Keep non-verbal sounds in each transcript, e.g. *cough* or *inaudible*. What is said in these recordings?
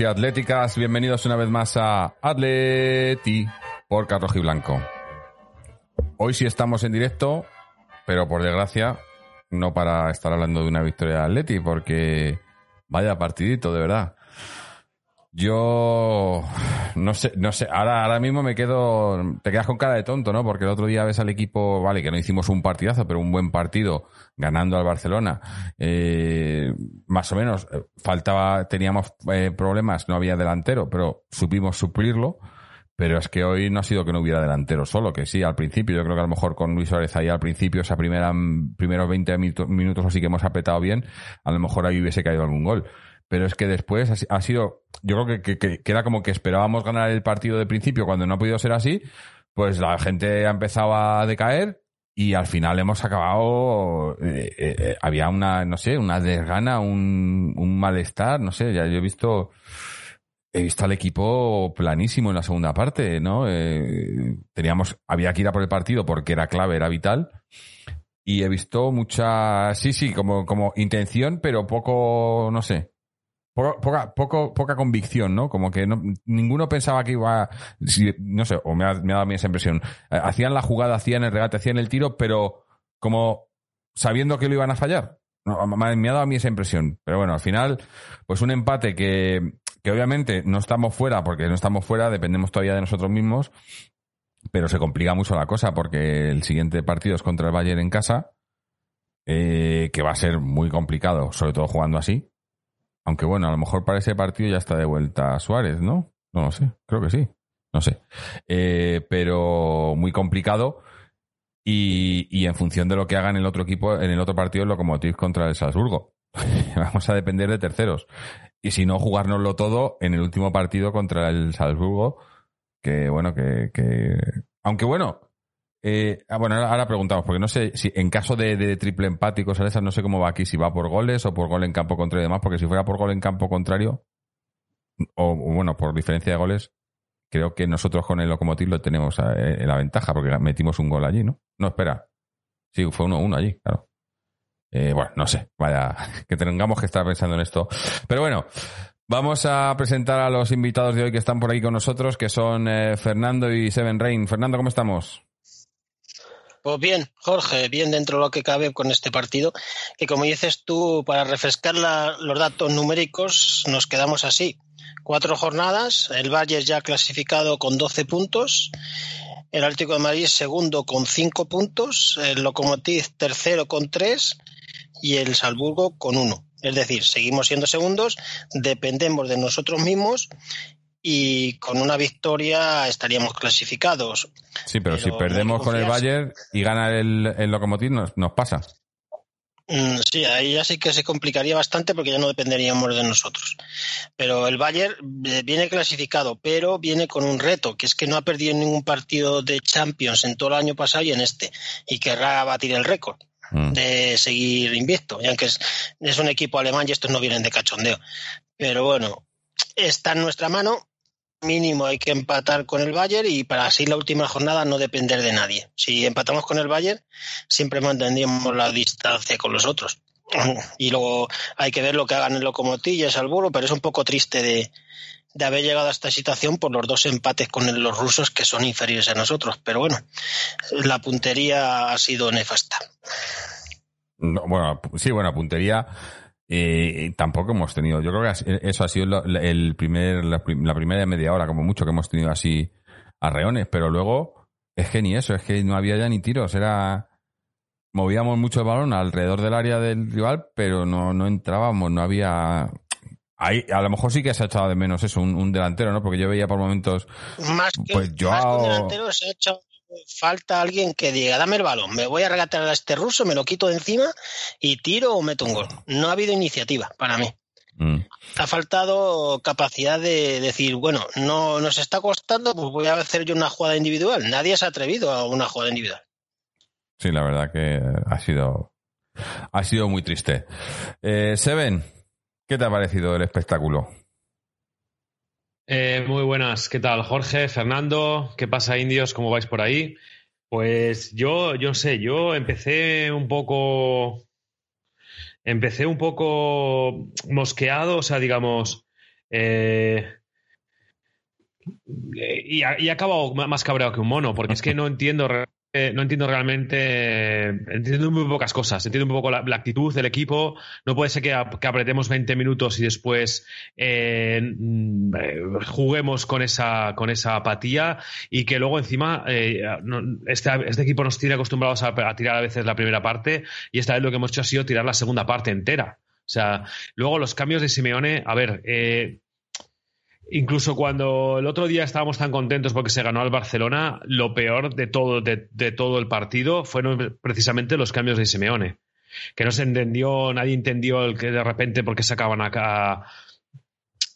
y atléticas, bienvenidos una vez más a Atleti por Carrojo y Blanco. Hoy sí estamos en directo, pero por desgracia no para estar hablando de una victoria de Atleti, porque vaya partidito, de verdad. Yo no sé, no sé, ahora, ahora mismo me quedo, te quedas con cara de tonto, ¿no? Porque el otro día ves al equipo, vale, que no hicimos un partidazo, pero un buen partido ganando al Barcelona. Eh, más o menos, eh, faltaba, teníamos eh, problemas, no había delantero, pero supimos suplirlo. Pero es que hoy no ha sido que no hubiera delantero solo, que sí, al principio, yo creo que a lo mejor con Luis Suárez ahí al principio, esa primera, primeros 20 minutos, así que hemos apretado bien, a lo mejor ahí hubiese caído algún gol. Pero es que después ha, sido, yo creo que, que, era como que esperábamos ganar el partido de principio cuando no ha podido ser así, pues la gente ha empezado a decaer y al final hemos acabado, eh, eh, eh, había una, no sé, una desgana, un, un malestar, no sé, ya yo he visto he visto al equipo planísimo en la segunda parte, ¿no? Teníamos, había que ir a por el partido porque era clave, era vital. Y he visto mucha, sí, sí, como, como intención, pero poco, no sé, poca, poco, poca convicción, ¿no? Como que ninguno pensaba que iba, no sé, o me ha, me ha dado a mí esa impresión. Eh, hacían la jugada, hacían el regate, hacían el tiro, pero como sabiendo que lo iban a fallar. me ha dado a mí esa impresión. Pero bueno, al final, pues un empate que, que obviamente no estamos fuera, porque no estamos fuera, dependemos todavía de nosotros mismos, pero se complica mucho la cosa porque el siguiente partido es contra el Bayern en casa, eh, que va a ser muy complicado, sobre todo jugando así. Aunque bueno, a lo mejor para ese partido ya está de vuelta Suárez, ¿no? No lo sé, creo que sí, no sé. Eh, pero muy complicado. Y, y, en función de lo que haga en el otro equipo, en el otro partido, el Lokomotiv contra el Salzburgo. *laughs* Vamos a depender de terceros y si no, jugárnoslo todo en el último partido contra el Salzburgo, que bueno, que... Aunque bueno, eh, ah, bueno, ahora, preguntamos, porque no sé si en caso de, triple empático, esas no sé cómo va aquí, si va por goles o por gol en campo contrario y demás, porque si fuera por gol en campo contrario, o, bueno, por diferencia de goles, creo que nosotros con el Locomotiv lo tenemos eh, la ventaja, porque metimos un gol allí, ¿no? No, espera. Sí, fue 1-1 allí, claro. Eh, bueno, no sé, vaya, *laughs* que tengamos que estar pensando en esto. Pero bueno, vamos a presentar a los invitados de hoy que están por aquí con nosotros, que son eh, Fernando y Seven Rain. Fernando, ¿cómo estamos? Pues bien, Jorge, bien dentro de lo que cabe con este partido, que como dices tú, para refrescar los datos numéricos, nos quedamos así. Cuatro jornadas, el Valle ya clasificado con 12 puntos, el Atlético de Madrid segundo con 5 puntos, el Locomotiv tercero con 3 y el Salzburgo con uno. Es decir, seguimos siendo segundos, dependemos de nosotros mismos y con una victoria estaríamos clasificados. Sí, pero, si perdemos con el Bayern y gana el, el Lokomotiv, nos, nos pasa. Mm, Sí, ahí ya sí que se complicaría bastante porque ya no dependeríamos de nosotros. Pero el Bayern eh, viene clasificado, pero viene con un reto, que es que no ha perdido ningún partido de Champions en todo el año pasado y en este, y querrá batir el récord Mm. de seguir invicto, y aunque es, es un equipo alemán y estos no vienen de cachondeo. Pero bueno, está en nuestra mano. Mínimo hay que empatar con el Bayern y para así la última jornada no depender de nadie. Si empatamos con el Bayern, siempre mantendríamos la distancia con los otros. *clears throat* Y luego hay que ver lo que hagan y el Salzburgo, pero es un poco triste de, de haber llegado a esta situación por los dos empates con los rusos que son inferiores a nosotros. Pero bueno, la puntería ha sido nefasta. No, bueno, sí, bueno, puntería eh, tampoco hemos tenido. Yo creo que eso ha sido lo- el primer, la, la primera media hora, como mucho, que hemos tenido así arreones, pero luego es que ni eso, es que no había ya ni tiros, era. Movíamos mucho el balón alrededor del área del rival, pero no, no entrábamos, no había. Ahí, a lo mejor sí que se ha echado de menos eso, un, un delantero, ¿no? Porque yo veía por momentos. Más que, Pues más que un delantero se ha hecho falta alguien que diga, dame el balón, me voy a regatear a este ruso, me lo quito de encima y tiro o meto un gol. No ha habido iniciativa para mí. mm, Ha faltado capacidad de decir, bueno, no nos está costando, pues voy a hacer yo una jugada individual. Nadie se ha atrevido a una jugada individual. Sí, la verdad que ha sido. Ha sido muy triste. Eh, Seven, ¿qué te ha parecido el espectáculo? Eh, muy buenas, ¿qué tal? Jorge, Fernando, ¿qué pasa, indios? ¿Cómo vais por ahí? Pues yo, yo sé, yo empecé un poco. Empecé un poco mosqueado, o sea, digamos. eh, y, y ma- más cabreado que un mono, porque es que no entiendo, no entiendo realmente, entiendo muy pocas cosas, entiendo un poco la, actitud del equipo, no puede ser que, ap- que apretemos 20 minutos y después eh, mm, juguemos con esa, con esa apatía y que luego encima eh, este, este equipo nos tiene acostumbrados a, a tirar a veces la primera parte y esta vez lo que hemos hecho ha sido tirar la segunda parte entera. O sea, luego los cambios de Simeone, a ver, eh, Incluso cuando el otro día estábamos tan contentos porque se ganó al Barcelona, lo peor de todo, de, de todo el partido fueron precisamente los cambios de Simeone. Que no se entendió, nadie entendió el que de repente porque sacaban acá.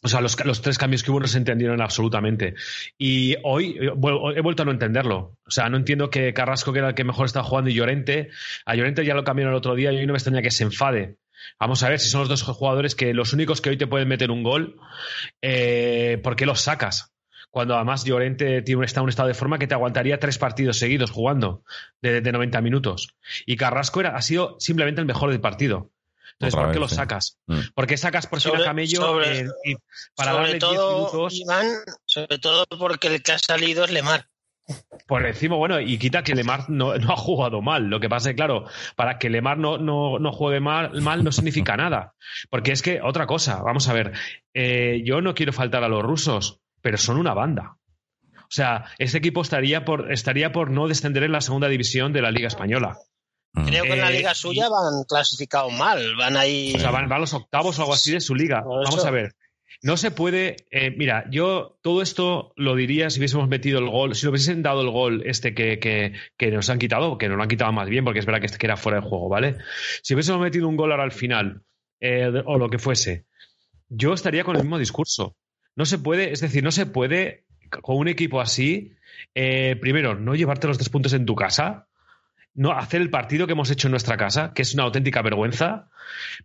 O sea, los, tres cambios que hubo no se entendieron absolutamente. Y hoy he vuelto a no entenderlo. O sea, no entiendo que Carrasco, que era el que mejor estaba jugando, y Llorente, a Llorente ya lo cambiaron el otro día y hoy no me extraña que se enfade. Vamos a ver si son los dos jugadores que los únicos que hoy te pueden meter un gol, eh, ¿por qué los sacas? Cuando además Llorente tiene un, está en un estado de forma que te aguantaría tres partidos seguidos jugando de, de 90 minutos. Y Carrasco era, ha sido simplemente el mejor del partido. Entonces, Otra ¿por qué vez, los sí. sacas? Mm. ¿Por qué sacas por fin Sobre- a Camello sobre- eh, y para sobre darle 10 todo, minutos? Iván, sobre todo porque el que ha salido es Lemar. Por encima, bueno, y quita que Lemar no, no ha jugado mal. Lo que pasa es, claro, para que Lemar no, no, no juegue mal, mal no significa nada. Porque es que, otra cosa, vamos a ver, eh, yo no quiero faltar a los rusos, pero son una banda. O sea, este equipo estaría por, estaría por no descender en la segunda división de la Liga Española. Mm. Creo que en la Eh, liga suya van clasificados mal, van ahí. O sea, van, van a los octavos o algo así de su liga. Vamos a ver. No se puede. eh, mira, yo todo esto lo diría si hubiésemos metido el gol, si lo hubiesen dado el gol este que, que- que nos han quitado, que nos lo han quitado más bien, porque es verdad que este que era fuera de juego, ¿vale? Si hubiésemos metido un gol ahora al final, eh, o lo que fuese, yo estaría con el mismo discurso. No se puede, es decir, no se puede con un equipo así, eh, primero, no llevarte los tres puntos en tu casa, no hacer el partido que hemos hecho en nuestra casa, que es una auténtica vergüenza.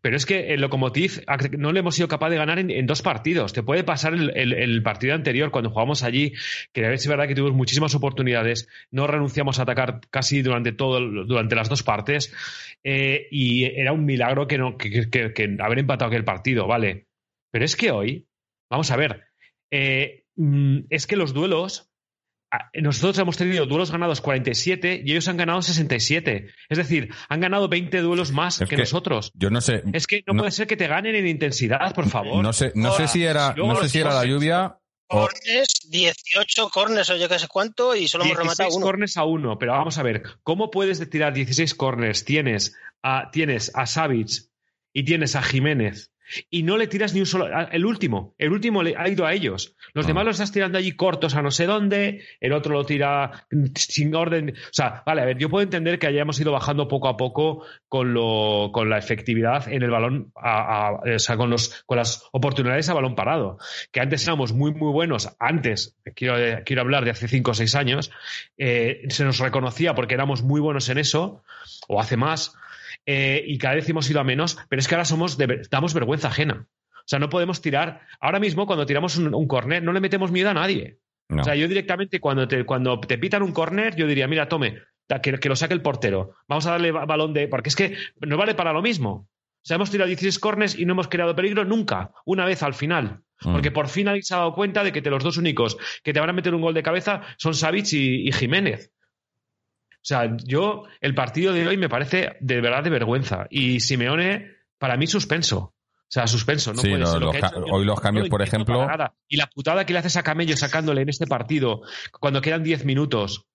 Pero es que el Lokomotiv no le hemos sido capaz de ganar en, dos partidos. Te puede pasar el, partido anterior cuando jugamos allí, que es verdad que tuvimos muchísimas oportunidades, no renunciamos a atacar casi durante todo durante las dos partes eh, y era un milagro que no que, haber empatado aquel partido, vale. Pero es que hoy, vamos a ver, eh, mm, es que los duelos nosotros hemos tenido duelos ganados 47 y ellos han ganado 67. Es decir, han ganado 20 duelos más Es que, que nosotros. Yo no sé. Es que no, no- puede ser que te ganen en intensidad, por favor. No sé, no sé si era, no sé si era la lluvia Cornes, 18 cornes o yo qué sé cuánto, y solo hemos 16 rematado uno. corners a uno, pero vamos a ver, ¿cómo puedes tirar 16 corners? Tienes a, tienes a Savic y tienes a Jiménez y no le tiras ni un solo. El último, el último le ha ido a ellos. Los Ah. demás los estás tirando allí cortos a no sé dónde, el otro lo tira sin orden. O sea, vale, a ver, yo puedo entender que hayamos ido bajando poco a poco con, lo, con la efectividad en el balón, a- a- o sea, con, los, con las oportunidades a balón parado. Que antes éramos muy, muy buenos. Antes, quiero, quiero hablar de hace cinco o seis años, eh, se nos reconocía porque éramos muy buenos en eso, o hace más eh, y cada vez hemos ido a menos, pero es que ahora somos de damos vergüenza ajena. O sea, no podemos tirar. Ahora mismo, cuando tiramos un, un córner, no le metemos miedo a nadie. No. O sea, yo directamente, cuando te, cuando te pitan un córner, yo diría, mira, tome, que, que lo saque el portero. Vamos a darle ba- balón de. Porque es que no vale para lo mismo. O sea, hemos tirado 16 corners y no hemos creado peligro nunca, una vez al final. Mm. Porque por fin alguien se ha dado cuenta de que te- los dos únicos que te van a meter un gol de cabeza son Savic y, y Jiménez. O sea, yo, el partido de hoy me parece de verdad de vergüenza. Y Simeone, para mí, suspenso. O sea, suspenso. No Sí, puede lo- ser lo que ha ca- hecho. hoy los cambios, No por ejemplo-. Y la putada que le haces a Camello sacándole en este partido, cuando quedan 10 minutos.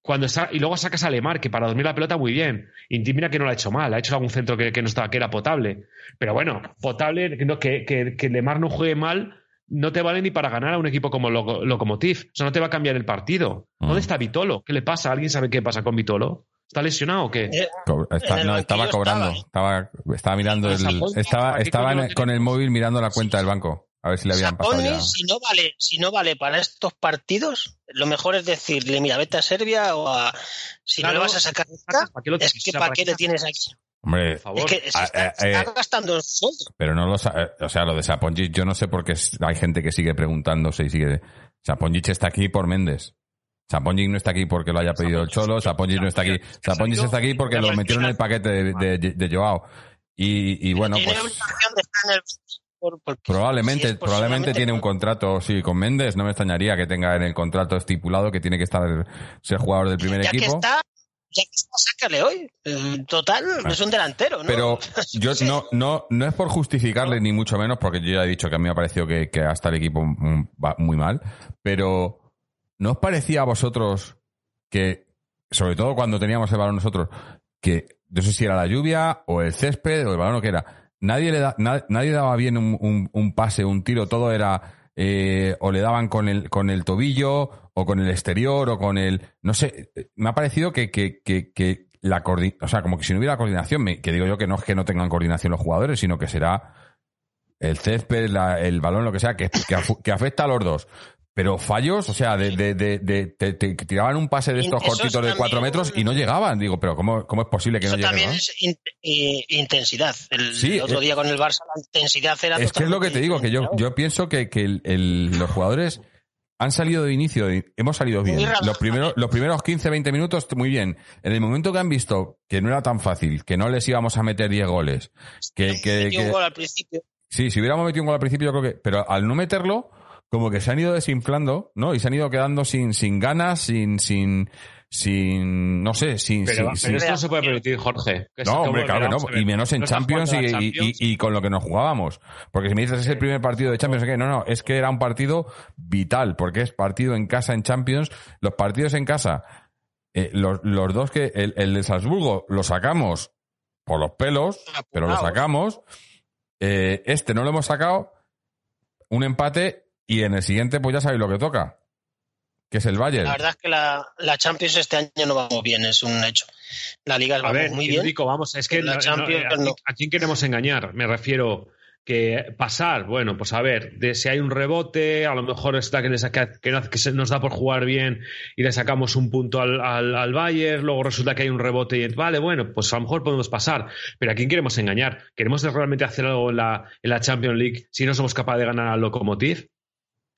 Cuando sa- y luego sacas a Lemar, que para dormir la pelota muy bien. Y mira que no lo ha hecho mal, ha hecho algún centro que, que no estaba, que era potable. Pero bueno, potable, que, no- que, que, que Lemar no juegue mal, no te vale ni para ganar a un equipo como Lokomotiv. O sea, no te va a cambiar el partido. Mm. ¿Dónde está Vitolo? ¿Qué le pasa? ¿Alguien sabe qué pasa con Vitolo? ¿Está lesionado o qué? Eh, está- no, estaba cobrando. estaba. Estaba, estaba mirando el, estaba, ¿para qué estaba coño en- lo con el móvil mirando la cuenta del banco. A ver si le habían pasado ya. Si no vale, si no vale para estos partidos, lo mejor es decirle, mira, vete a Serbia o a si no le vas a sacar ¿para qué lo es que para ¿para qué qué le tienes aquí. Hombre, Por favor. Es que se Ah, está, eh, se está eh, gastando en sueldo. pero no lo eh, O sea, lo de Saponjic, yo no sé por qué es- hay gente que sigue preguntándose y sigue. Saponjic está aquí por Méndez. Saponjic no está aquí porque lo haya pedido el Cholo. Saponjic no está aquí. Saponjic está aquí porque lo metieron en el paquete de, de, de Joao. Y, y bueno, pues. el por- Probablemente, si probablemente tiene un contrato, sí, con Méndez. No me extrañaría que tenga en el contrato estipulado que tiene que estar ser jugador del primer ya que equipo. está, ya sácale hoy. Eh, Total, es un delantero, ¿no? Pero *laughs* yo no, no, no es por justificarle ni mucho menos, porque yo ya he dicho que a mí me ha parecido que, que hasta el equipo va muy mal. Pero ¿no os parecía a vosotros que, sobre todo cuando teníamos el balón nosotros, que no sé si era la lluvia o el césped o el balón o que era, nadie le da, na- nadie daba bien un, un- un pase, un tiro, todo era eh, o le daban con el, con el tobillo o con el exterior o con el, no sé, me ha parecido que, que, que, la coordi- o sea, como que si no hubiera coordinación, me- que digo yo que no es que no tengan coordinación los jugadores, sino que será el césped, la- el balón, lo que sea, que, que afecta a los dos. Pero fallos, o sea, de, de, de, de- te, te tiraban un pase de estos cortitos de cuatro metros y no llegaban. Digo, pero ¿cómo, cómo es posible que Eso no lleguen? también no? es in- eh, intensidad. El, Sí, otro eh, día con el Barça la intensidad era Es que es lo que te digo, que yo, yo pienso que, que el- el- los jugadores han salido de inicio, hemos salido bien. Los primeros, los primeros 15, 20 minutos, muy bien. En el momento que han visto que no era tan fácil, que no les íbamos a meter 10 goles, que, que, que- principio. Sí, si hubiéramos metido un gol al principio, yo creo que. Pero al no meterlo, como que se han ido desinflando, ¿no? Y se han ido quedando sin, sin ganas, sin, sin, sin, no sé, sin, Pero, sin- pero sin- esto no se puede permitir, Jorge. Que no, hombre, claro que no. Y menos en Champions y, y- Champions. y- y con lo que nos jugábamos. Porque si me dices es el primer partido de Champions, ¿qué? No, no, es que era un partido vital, porque es partido en casa en Champions. Los partidos en casa, eh, los, los dos que, el, el de Salzburgo lo sacamos por los pelos, pero lo sacamos. Eh, este no lo hemos sacado, un empate y en el siguiente pues ya sabéis lo que toca, que es el Bayern. La verdad es que la, la Champions este año no vamos bien, es un hecho. La Liga A vamos ver, muy bien. Rico, vamos, es que La no- Champions, ¿a, quién- no. a quién queremos engañar? Me refiero que pasar, bueno, pues a ver, de si hay un rebote, a lo mejor está que, que, no- que se nos da por jugar bien y le sacamos un punto al, al, al Bayern, luego resulta que hay un rebote y vale, bueno, pues a lo mejor podemos pasar, pero ¿a quién queremos engañar? ¿Queremos realmente hacer algo en la, en la Champions League si no somos capaces de ganar al Lokomotiv?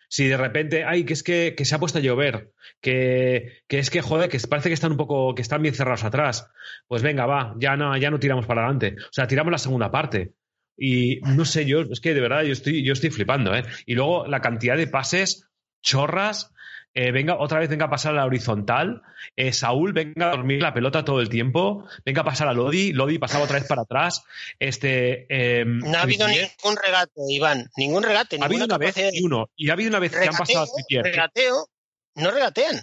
Si de repente, ay, que es que, que se ha puesto a llover, que, que es que, joder, que parece que están un poco, que están bien cerrados atrás, pues venga, va, ya no, ya no tiramos para adelante. O sea, tiramos la segunda parte. Y no sé, yo, es que de verdad yo estoy, yo estoy flipando, ¿eh? Y luego la cantidad de pases, chorras, eh, venga, otra vez venga a pasar a la horizontal, eh, Saúl venga a dormir la pelota todo el tiempo, venga a pasar a Lodi, Lodi pasaba otra vez para atrás, este... eh, No ha habido ningún regate, Iván, ningún regate. Ha habido una vez y uno, y ha habido una vez que han pasado a regateo, no regatean.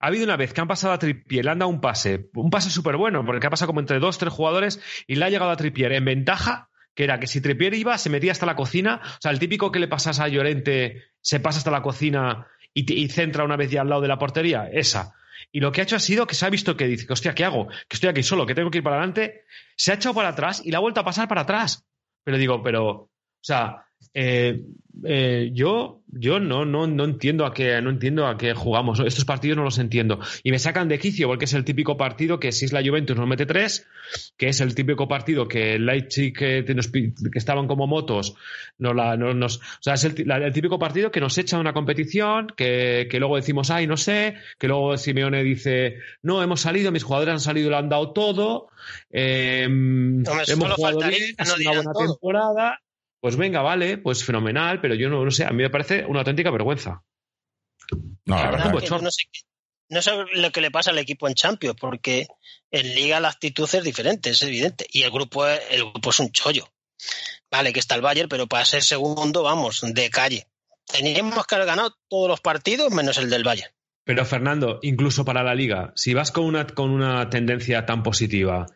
Ha habido una vez que han pasado a Trippier, le han dado un pase, un pase súper bueno, porque ha pasado como entre dos, tres jugadores y le ha llegado a Trippier en ventaja, que era que si Trippier iba, se metía hasta la cocina. O sea, el típico que le pasas a Llorente, se pasa hasta la cocina y, centra una vez ya al lado de la portería. Esa. Y lo que ha hecho ha sido que se ha visto que dice, hostia, ¿qué hago? Que estoy aquí solo, que tengo que ir para adelante. Se ha echado para atrás y la ha vuelto a pasar para atrás. Pero digo, pero, o sea, eh, eh, yo, yo no, no, no entiendo a qué, no entiendo a qué jugamos. Estos partidos no los entiendo. Y me sacan de quicio porque es el típico partido que si es la Juventus nos mete tres, que es el típico partido que el Leipzig que, nos, que estaban como motos, no la, no, nos, o sea, es el, el, típico partido que nos echa una competición, que, que, luego decimos, ay, no sé, que luego Simeone dice, no, hemos salido, mis jugadores han salido, lo han dado todo, eh, hemos jugado bien, una buena todo. temporada pues venga, vale, pues fenomenal, pero yo no, no sé, a mí me parece una auténtica vergüenza. No, la verdad que no, sé, no sé lo que le pasa al equipo en Champions, porque en Liga la actitud es diferente, es evidente. Y el grupo es, el grupo es un chollo. Vale, que está el Bayern, pero para ser segundo, vamos, de calle. Teníamos que haber ganado todos los partidos menos el del Bayern. Pero Fernando, incluso para la liga, si vas con una, con una tendencia tan positiva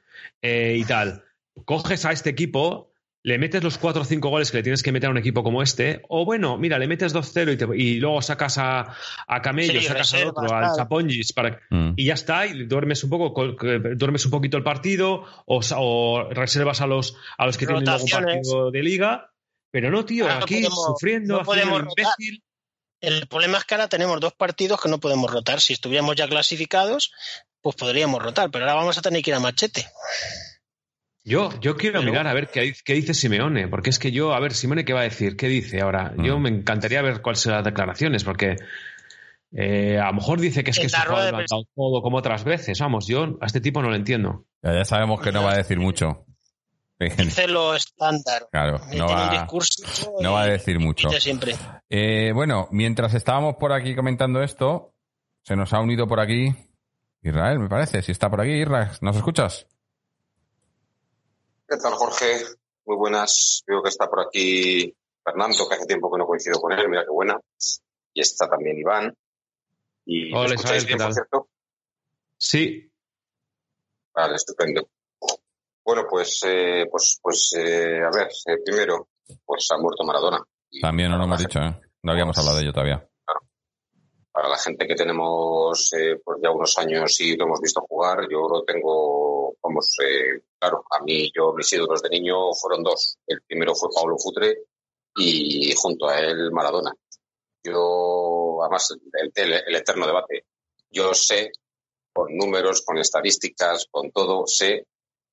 eh, y tal, coges a este equipo le metes los 4 o 5 goles que le tienes que meter a un equipo como este, o bueno, mira, le metes 2-0 y, y, luego sacas a, a Camello, sí, sacas al otro, al Chapongis, para, mm. y ya está, y duermes un poco, duermes un poquito el partido, o, o reservas a los, a los que tienen un partido de liga, pero no, tío, ahora aquí no podemos, sufriendo, no podemos imbécil. El problema es que ahora tenemos dos partidos que no podemos rotar. Si estuviéramos ya clasificados, pues podríamos rotar, pero ahora vamos a tener que ir a machete. Yo, yo quiero mirar a ver qué, qué, dice Simeone, porque es que yo, a ver, Simeone, ¿qué va a decir? ¿Qué dice ahora? Mm. Yo me encantaría ver cuáles son las declaraciones, porque eh, a lo mejor dice que es que se ha levantado todo como otras veces. Vamos, yo a este tipo no lo entiendo. Ya, ya sabemos que no va a decir mucho. Dice lo estándar. Claro, no va, no va, a decir mucho. Siempre. Eh, bueno, mientras estábamos por aquí comentando esto, se nos ha unido por aquí Israel, me parece. Si está por aquí, Israel, ¿nos escuchas? ¿Qué tal, Jorge? Muy buenas. Veo que está por aquí Fernando, que hace tiempo que no coincido con él. Mira qué buena. Y está también Iván. Y Hola, Isabel, bien, por cierto? Sí. Vale, estupendo. Bueno, pues, eh, pues, pues eh, a ver, eh, primero, pues ha muerto Maradona. También no lo hemos dicho, ¿eh? No habíamos hablado de ello todavía. Claro. Para la gente que tenemos eh, pues ya unos años y lo hemos visto jugar, yo lo tengo, vamos, eh, claro, a mí, yo, mis ídolos de niño fueron dos. El primero fue Pablo Futre y junto a él Maradona. Yo, además, el, el, el eterno debate. Yo sé, con números, con estadísticas, con todo, sé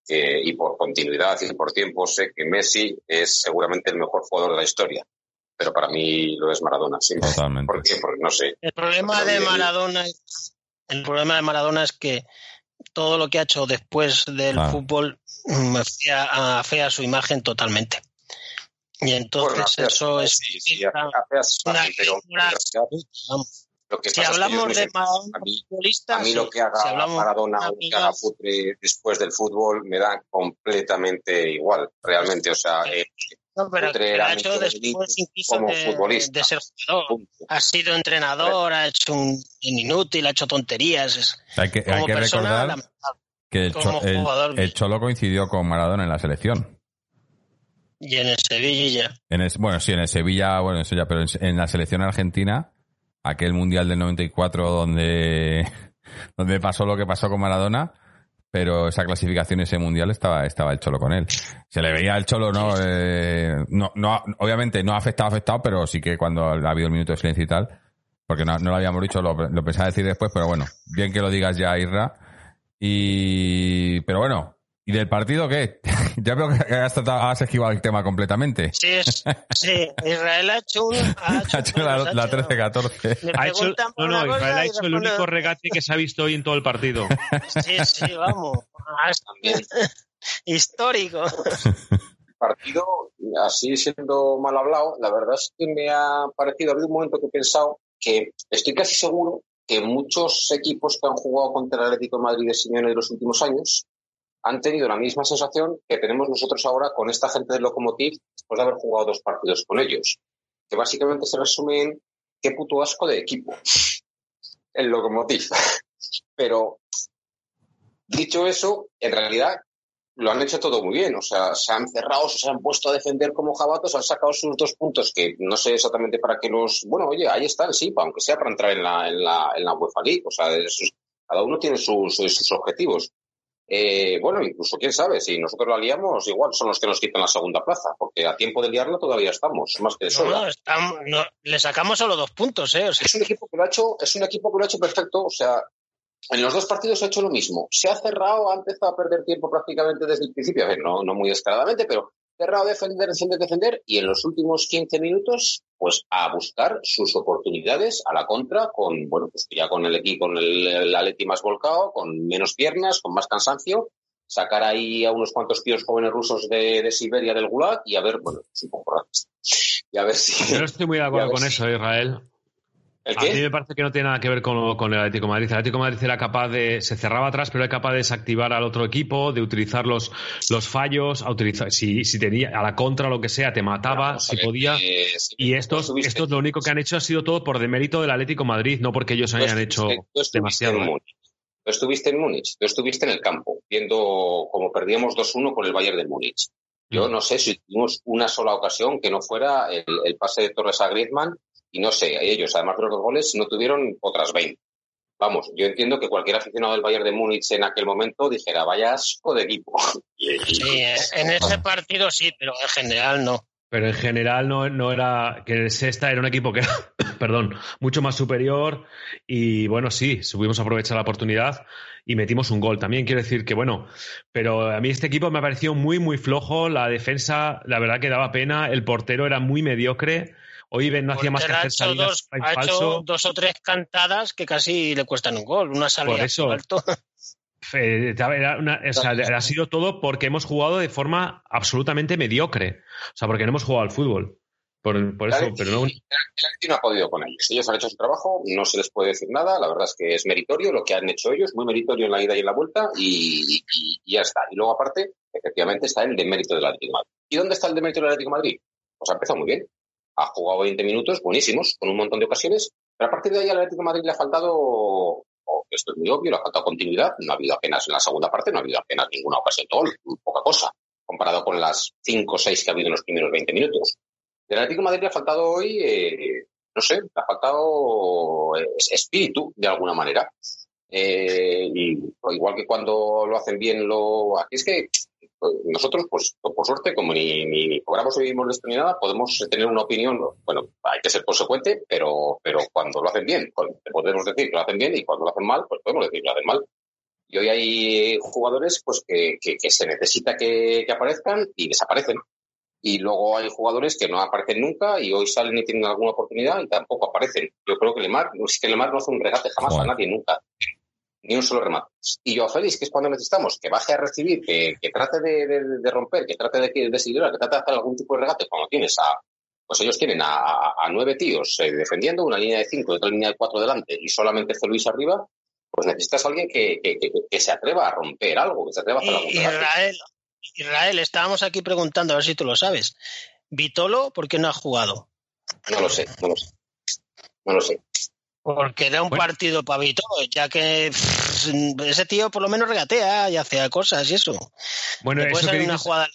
que, y por continuidad y por tiempo, sé que Messi es seguramente el mejor jugador de la historia. Pero para mí lo es Maradona, sí. Totalmente. ¿Por qué? Porque no sé. El problema de Maradona es, el problema de Maradona es que todo lo que ha hecho después del Ah. fútbol afea, afea su imagen totalmente. Y entonces Bueno, afea- eso es sí, sí, afea una pero lo que Si es que hablamos de Maradona a mí- futbolista, A mí sí. lo que haga Si hablamos Maradona de o que haga Futre después del fútbol me da completamente igual, realmente. O sea, eh, no, pero que ha hecho después incluso como de, futbolista. de ser jugador. punto. Ha sido entrenador, ha hecho un inútil, ha hecho tonterías. es- Hay que, hay como que persona, recordar lamentable. que el, como Cho- el- jugador. el Cholo coincidió con Maradona en la selección. Y en el Sevilla. En el- bueno, sí, en el Sevilla, bueno, eso ya, pero en, en la selección argentina, aquel Mundial del 94 donde, *laughs* donde pasó lo que pasó con Maradona, pero esa clasificación, ese Mundial, estaba, estaba el Cholo con él. Se le veía el Cholo, ¿no? Eh, no, no obviamente no afectado, afectado, pero sí que cuando ha habido el minuto de silencio y tal, porque no, no lo habíamos dicho, lo, lo pensaba decir después, pero bueno, bien que lo digas ya, Irra. Y, pero bueno, ¿y del partido qué? *laughs* ya veo que has, tratado- has esquivado el tema completamente. Sí, es, sí, Israel ha hecho, un, ha hecho, *laughs* Ha hecho la, ha la hecho- 13-14. le Ha hecho, preguntan por no, no, Israel ha hecho el único regate que se ha visto hoy en todo el partido. *laughs* Sí, sí, vamos. Ah, es- También. Histórico. partido, así siendo mal hablado, la verdad es que me ha parecido, ha habido un momento que he pensado que estoy casi seguro que muchos equipos que han jugado contra el Atlético de Madrid de Simeone de los últimos años han tenido la misma sensación que tenemos nosotros ahora con esta gente del Lokomotiv después de haber jugado dos partidos con ellos, que básicamente se resume en qué puto asco de equipo *laughs* el Lokomotiv. *laughs* Pero dicho eso, en realidad lo han hecho todo muy bien. O sea, se han cerrado, se han puesto a defender como jabatos, han sacado sus dos puntos que no sé exactamente para qué los. Bueno, oye, ahí están, sí, aunque sea para entrar en la, en la, en la UEFA League. O sea, cada uno tiene sus, sus objetivos. Eh, bueno, incluso quién sabe, si nosotros la liamos, igual son los que nos quitan la segunda plaza, porque a tiempo de liarla todavía estamos, más que eso. No, le sacamos solo dos puntos, ¿eh? Es un equipo que lo ha hecho, es un equipo que lo ha hecho perfecto, o sea, en los dos partidos ha hecho lo mismo. Se ha cerrado, ha empezado a perder tiempo prácticamente desde el principio, a ver, no, no muy descaradamente, pero cerrado, defender, defender, defender, y en los últimos 15 minutos, pues a buscar sus oportunidades a la contra, con, bueno, pues ya con el equipo, con el, el Atleti más volcado, con menos piernas, con más cansancio, sacar ahí a unos cuantos tíos jóvenes rusos de, de Siberia del Gulag y a ver, bueno, es un poco raro. Y a ver si. Yo no estoy muy de acuerdo con eso, Israel. A mí me parece que no tiene nada que ver con, con, el Atlético de Madrid. El Atlético de Madrid era capaz de, se cerraba atrás, pero era capaz de desactivar al otro equipo, de utilizar los, los fallos, a utilizar, si, si tenía a la contra lo que sea, te mataba, si podía. Eh, y estos, estos lo único que han hecho ha sido todo por demérito del Atlético de Madrid, no porque ellos hayan hecho demasiado. Tú estuviste en Múnich, tú estuviste en el campo, viendo cómo perdíamos 2-1 con el Bayern de Múnich. Yo mm. no sé si tuvimos una sola ocasión que no fuera el, el pase de Torres a Griezmann y no sé, ellos, además de los dos goles, no tuvieron otras 20. Vamos, yo entiendo que cualquier aficionado del Bayern de Múnich en aquel momento dijera, vaya asco de equipo. *laughs* Sí, en ese partido sí, pero en general no. Pero en general no, no era que el Sexta era un equipo que era, *coughs* perdón, mucho más superior y bueno, sí, subimos a aprovechar la oportunidad y metimos un gol. También quiero decir que bueno, pero a mí este equipo me ha parecido muy, muy flojo. La defensa, la verdad que daba pena. El portero era muy mediocre. Hoy Ben no hacía más que hacer salidas dos, ha hecho dos o tres cantadas que casi le cuestan un gol. Una salida Por eso, alto. *laughs* Era una, o sea, ha sido todo porque hemos jugado de forma absolutamente mediocre. O sea, porque no hemos jugado al fútbol. Por, por eso, pero no... El no ha podido con ellos. Ellos han hecho su trabajo, no se les puede decir nada. La verdad es que es meritorio lo que han hecho ellos, muy meritorio en la ida y en la vuelta, y, y, y ya está. Y luego, aparte, efectivamente, está el demérito del Atlético de Madrid. ¿Y dónde está el demérito del Atlético de Madrid? Pues ha empezado muy bien ha jugado 20 minutos buenísimos, con un montón de ocasiones, pero a partir de ahí al Atlético Madrid le ha faltado, esto es muy obvio, le ha faltado continuidad, no ha habido apenas en la segunda parte, no ha habido apenas ninguna ocasión de gol, poca cosa, comparado con las 5 o 6 que ha habido en los primeros 20 minutos. El Atlético Madrid le ha faltado hoy, eh, no sé, le ha faltado eh, espíritu, de alguna manera. Eh, igual que cuando lo hacen bien, lo es que nosotros, pues por suerte, como ni, ni, ni cobramos ni vivimos de ni nada, podemos tener una opinión, bueno, hay que ser consecuente, pero, pero cuando lo hacen bien, podemos decir que lo hacen bien y cuando lo hacen mal, pues podemos decir que lo hacen mal. Y hoy hay jugadores pues que, que, que se necesita que, que, aparezcan y desaparecen. Y luego hay jugadores que no aparecen nunca y hoy salen y tienen alguna oportunidad y tampoco aparecen. Yo creo que Lemar, es que Lemar no hace un regate jamás a nadie, nunca ni un solo remate. Y yo Félix, que es cuando necesitamos que baje a recibir, que, que trate de, de, de, romper, que trate de, de que trate de hacer algún tipo de regate, cuando tienes a, pues ellos tienen a, a nueve tíos eh, defendiendo, una línea de cinco y otra línea de cuatro delante, y solamente este Luis arriba, pues necesitas a alguien que, que, que, que, se atreva a romper algo, que se atreva a hacer algo. Israel, Israel, estábamos aquí preguntando, a ver si tú lo sabes. Vitolo, ¿por qué no ha jugado? No lo sé, no lo sé. No lo sé. Porque era un bueno. partido pavito, ya que pff, ese tío por lo menos regatea y hace cosas y eso. Bueno, puede eso ser que una jugada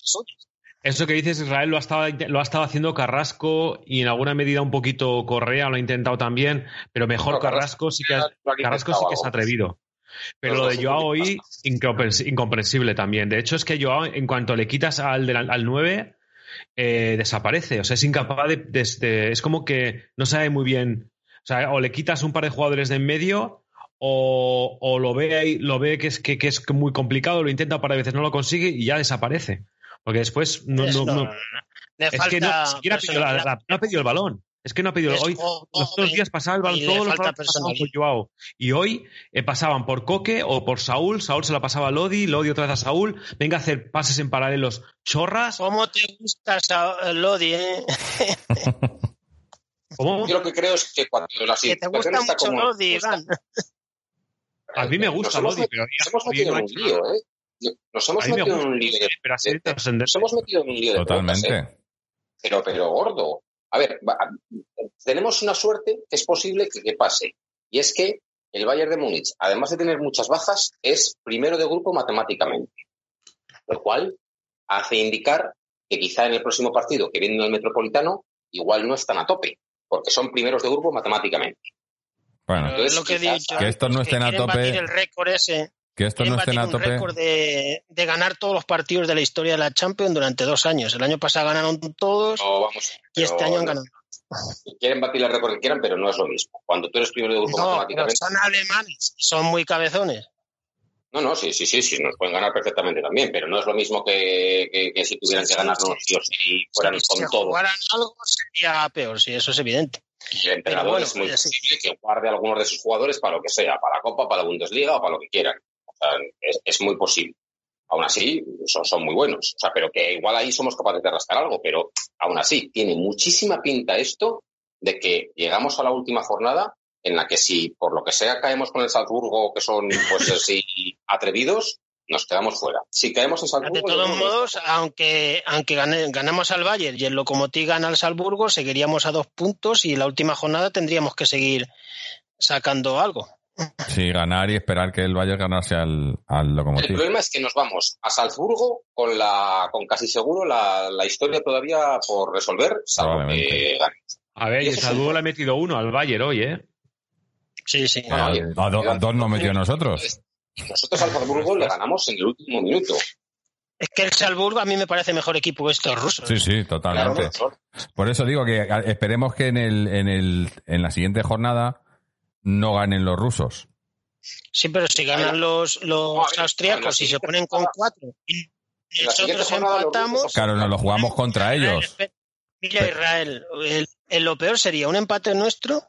eso que dices, Israel, lo ha, estado, lo ha estado haciendo Carrasco y en alguna medida un poquito Correa, lo ha intentado también, pero mejor no, Carrasco, sí que, Carrasco sí que es atrevido. Pero lo de Joao hoy, incomprensible también. De hecho, es que Joao, en cuanto le quitas al, al, al 9, eh, desaparece. O sea, es incapaz de, de, de, Es como que no sabe muy bien sea, o le quitas un par de jugadores de en medio o, o lo ve lo ve que es que, que, es muy complicado, lo intenta para veces, no lo consigue y ya desaparece. Porque después no, no, no, es que no, siquiera pidió la, la, no ha pedido el balón. Es que no ha pedido hoy. Oh, oh, los dos días pasaba el balón, todos los balones pasaban por Joao. Y hoy eh, pasaban por Coque o por Saúl. Saúl se la pasaba a Lodi, Lodi otra vez a Saúl. Venga a hacer pases en paralelos. Chorras. ¿Cómo te gusta Lodi, eh? *laughs* ¿Cómo? Yo lo que creo es que cuando la situación está como... Lodi, Iván. A mí me gusta Lodi, pero... Nos hemos metido en un lío, ¿eh? Nos hemos metido en un lío. De, de, nos hemos metido en un lío de Totalmente. Preguntas, ¿eh? Pero, pero gordo. A ver, va, tenemos una suerte que es posible que, que pase. Y es que el Bayern de Múnich, además de tener muchas bajas, es primero de grupo matemáticamente. Lo cual hace indicar que quizá en el próximo partido que viene en el Metropolitano igual no están a tope, porque son primeros de grupo matemáticamente. Bueno, Pero es lo que dicho. Que estos no que estén a quieren tope. batir el récord ese. que estos quieren no estén batir a un tope. récord de, de ganar todos los partidos de la historia de la Champions durante dos años. El año pasado ganaron todos No, vamos, y este año han ganado. Quieren batir el récord que quieran, pero no es lo mismo. Cuando tú eres primero de grupo No, matemáticamente. son alemanes, son muy cabezones. No, no, sí, sí, sí, sí, nos pueden ganar perfectamente también, pero no es lo mismo que, que- que si tuvieran Sí, que ganarnos sí. sí o sí fueran si con todo. jugaran algo sería peor, sí, eso es evidente. Y el entrenador bueno, es muy posible que guarde a algunos de sus jugadores para lo que sea, para la Copa, para la Bundesliga o para lo que quieran. O sea, es, es muy posible. Aún así, son, son muy buenos. O sea, pero que igual ahí somos capaces de rascar algo, pero aún así, tiene muchísima pinta esto de que llegamos a la última jornada en la que si por lo que sea caemos con el Salzburgo, que son pues *laughs* así atrevidos, nos quedamos fuera. Si caemos en Salzburgo... De todos modos, aunque, aunque gane- ganamos al Bayern y el Lokomotiv gana al Salzburgo, seguiríamos a dos puntos y la última jornada tendríamos que seguir sacando algo. Sí, ganar y esperar que el Bayern ganase al, al El Lokomotiv. problema es que nos vamos a Salzburgo con la con casi seguro la, la historia todavía por resolver, salvo que. A ver, Y el Salzburgo le ha metido uno al Bayern hoy, ¿eh? Sí, sí. Eh, a, do- a dos no metió nosotros. Y nosotros al Salzburgo le ganamos en el último minuto. Es que el Salzburgo a mí me parece mejor equipo que estos rusos. Sí, sí, totalmente. Claro, Por eso digo que esperemos que en, el, en, el, en la siguiente jornada no ganen los rusos. Sí, pero si ganan los, los No, a ver, austriacos y se ponen con cuatro y nosotros empatamos. Claro, nos lo jugamos contra ellos. Mira, Israel, el, el lo peor sería un empate nuestro,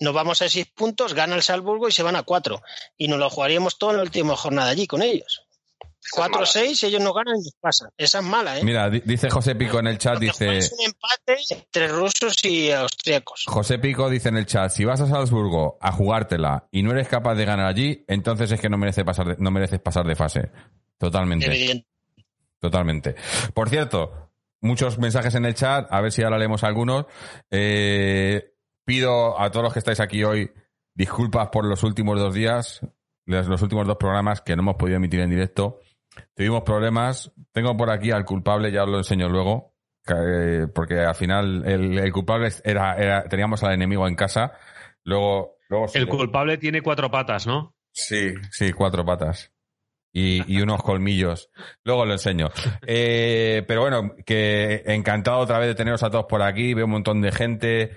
nos vamos a seis puntos, gana el Salzburgo y se van a cuatro. Y nos lo jugaríamos todo en la última jornada allí con ellos. Cuatro o mala. seis, ellos no ganan y nos pasan. Esa es mala, ¿eh? Mira, di- dice José Pico en el chat, dice... juegas un empate entre rusos y austriacos. José Pico dice en el chat, si vas a Salzburgo a jugártela y no eres capaz de ganar allí, entonces es que no, merece pasar de- no mereces pasar de fase. Totalmente. Evidente. Totalmente. Por cierto, muchos mensajes en el chat, a ver si ahora leemos algunos. Eh, pido a todos los que estáis aquí hoy disculpas por los últimos dos días, los, últimos dos programas que no hemos podido emitir en directo. Tuvimos problemas. Tengo por aquí al culpable, ya os lo enseño luego, que- porque al final el, el culpable era, era, teníamos al enemigo en casa. Luego, luego El culpable tiene cuatro patas, ¿no? Sí, sí, cuatro patas. Y, y unos colmillos. Luego lo enseño. Eh, pero bueno, que encantado otra vez de teneros a todos por aquí. Veo un montón de gente.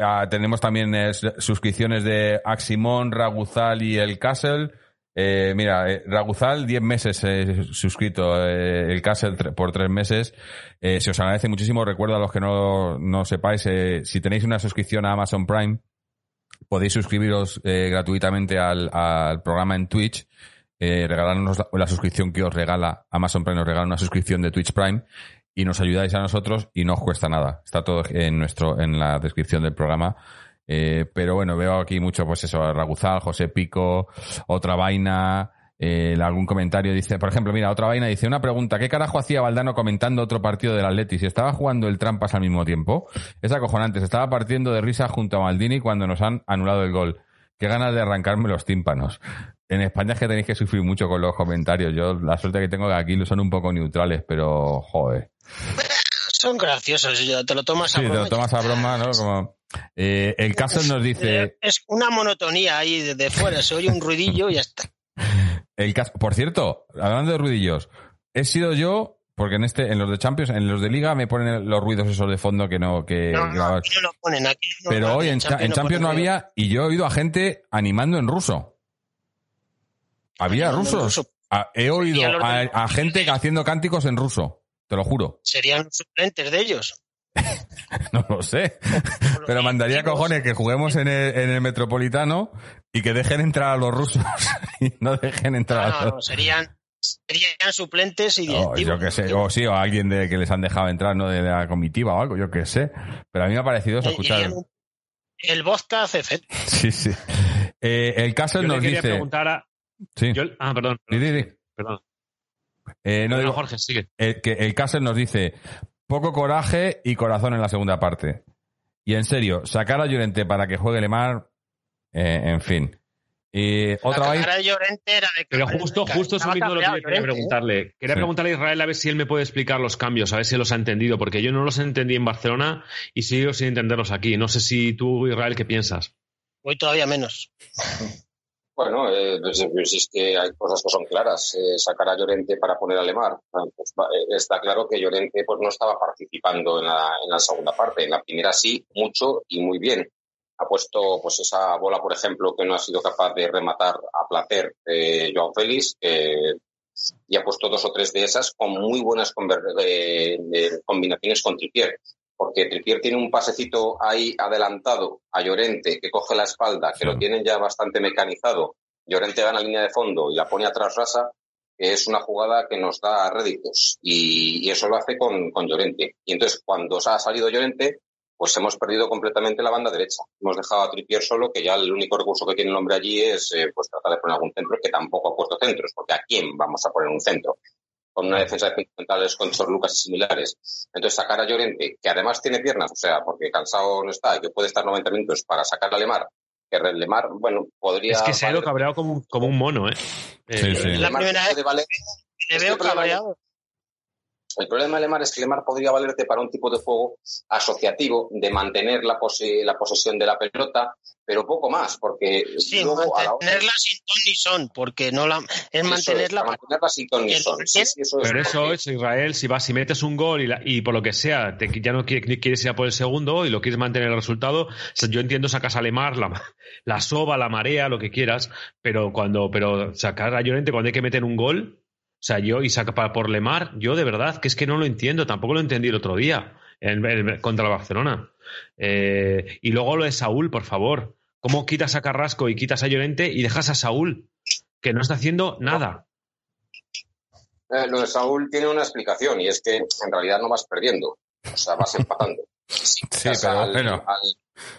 Ah, tenemos también eh, suscripciones de Aximón, Raguzal y el Castle. Eh, mira, eh, Raguzal, 10 meses eh, suscrito, el Castle por 3 meses. Se os agradece muchísimo. Recuerdo a los que no, no sepáis, si tenéis una suscripción a Amazon Prime, podéis suscribiros gratuitamente al, al programa en Twitch, eh, regalarnos la, suscripción que os regala Amazon Prime, nos regala una suscripción de Twitch Prime y nos ayudáis a nosotros y no os cuesta nada. Está todo en nuestro en la descripción del programa. Eh, pero bueno, veo aquí mucho, pues eso, Raguzal, José Pico, otra vaina, eh, algún comentario dice, por ejemplo, mira, otra vaina dice, una pregunta, ¿qué carajo hacía Valdano comentando otro partido del Atleti? Si estaba jugando el trampas al mismo tiempo, es acojonante, se estaba partiendo de risa junto a Maldini cuando nos han anulado el gol. Qué ganas de arrancarme los tímpanos. En España es que tenéis que sufrir mucho con los comentarios. Yo la suerte que tengo que aquí son un poco neutrales, pero joder. Son graciosos, te lo tomas a Sí, te broma. lo tomas a broma, ¿no? Como, eh, el caso nos dice, Es una monotonía ahí desde fuera, se oye un ruidillo y ya está. el caso, por cierto, hablando de ruidillos, he sido yo, porque en este, en los de Champions, en los de Liga me ponen los ruidos esos de fondo que no, que No, no, grabas. aquí no lo ponen, aquí no- Pero hoy en, Cha- en Champions no había, y yo he oído a gente animando en ruso. Había rusos. ruso. Ah, He oído los a, gente haciendo cánticos en ruso. Te lo juro. Serían los suplentes de ellos. *laughs* No lo sé. Pero mandaría cojones que juguemos en el, en el Metropolitano y que dejen entrar a los rusos *laughs* y no dejen entrar No, a no, los... serían, serían suplentes y O directivos. yo qué sé, o sí, o alguien de que les han dejado entrar, ¿no? De la comitiva o algo, yo qué sé. Pero a mí me ha parecido eso, escuchar. El vodka hace. *laughs* Sí, sí. Eh, el caso Yo le nos quería dice. preguntar a... Sí. yo- ah, perdón. Perdón. Eh, no digo- Jorge, sigue. el, que el Castle nos dice poco coraje y corazón en la segunda parte. Y en serio, sacar a Llorente para que juegue Lemar, eh, en fin. Eh, otra vez. cara de Llorente era de Pero justo, justo eso mismo lo que quería ¿eh? preguntarle. Quería Sí. preguntarle a Israel a ver si él me puede explicar los cambios, a ver si los ha entendido, porque yo no los entendí en Barcelona y sigo sin entenderlos aquí. No sé si tú, Israel, ¿qué piensas? Hoy todavía menos. Bueno, eh, pues, pues es que hay cosas que son claras. Eh, sacar a Llorente para poner a Lemar. Ah, pues, eh, está claro que Llorente pues, no estaba participando en la, en la segunda parte. En la primera sí, mucho y muy bien. Ha puesto pues esa bola, por ejemplo, que no ha sido capaz de rematar a placer eh, Joao Félix, eh, y ha puesto dos o tres de esas con muy buenas eh, eh, combinaciones con Tripier. Porque Tripier tiene un pasecito ahí adelantado a Llorente que coge la espalda, que lo tienen ya bastante mecanizado. Llorente gana línea de fondo y la pone atrás rasa, que es una jugada que nos da réditos. Y, y eso lo hace con, con Llorente. Y entonces, cuando se ha salido Llorente, pues hemos perdido completamente la banda derecha. Hemos dejado a Tripier solo, que ya el único recurso que tiene el hombre allí es eh, pues tratar de poner algún centro, que tampoco ha puesto centros, porque ¿a quién vamos a poner un centro? Con una defensa de fundamentales con Chor Lucas y similares. Entonces, sacar a Llorente, que además tiene piernas, o sea, porque cansado no está, y que puede estar 90 minutos para sacar a Lemar, que Lemar, bueno, podría... Es que se ha ido cabreado como, un- como un mono, ¿eh? Eh, Sí, sí. La Lemar primera puede vez valer- Le veo el problema- cabreado. El problema de Lemar es que Lemar podría valerte para un tipo de juego asociativo, de mantener la, pose- la posesión de la pelota, pero poco más, porque Sí, luego a la hora mantenerla sin ton ni son, porque no la es Eso mantenerla es, para mantenerla sin ton ni son. lo Sí, sí, eso es Pero eso porque- es, Israel, si vas, si metes un gol y, la- y por lo que sea, te- ya no quiere- quieres ir a por el segundo y lo quieres mantener el resultado, o sea, yo entiendo sacas a Lemar, la, la soba, la marea, lo que quieras, pero cuando, pero sacar a Llorente cuando hay que meter un gol, o sea, yo y saca para por Lemar, yo de verdad que es que no lo entiendo, tampoco lo entendí el otro día en- en- contra el Barcelona. Eh, y luego lo de Saúl, por favor. ¿Cómo quitas a Carrasco y quitas a Llorente y dejas a Saúl? Que no está haciendo nada. Eh, lo de Saúl tiene una explicación y es que en realidad no vas perdiendo, o sea, vas empatando. Si Sí, pero al, bueno. al,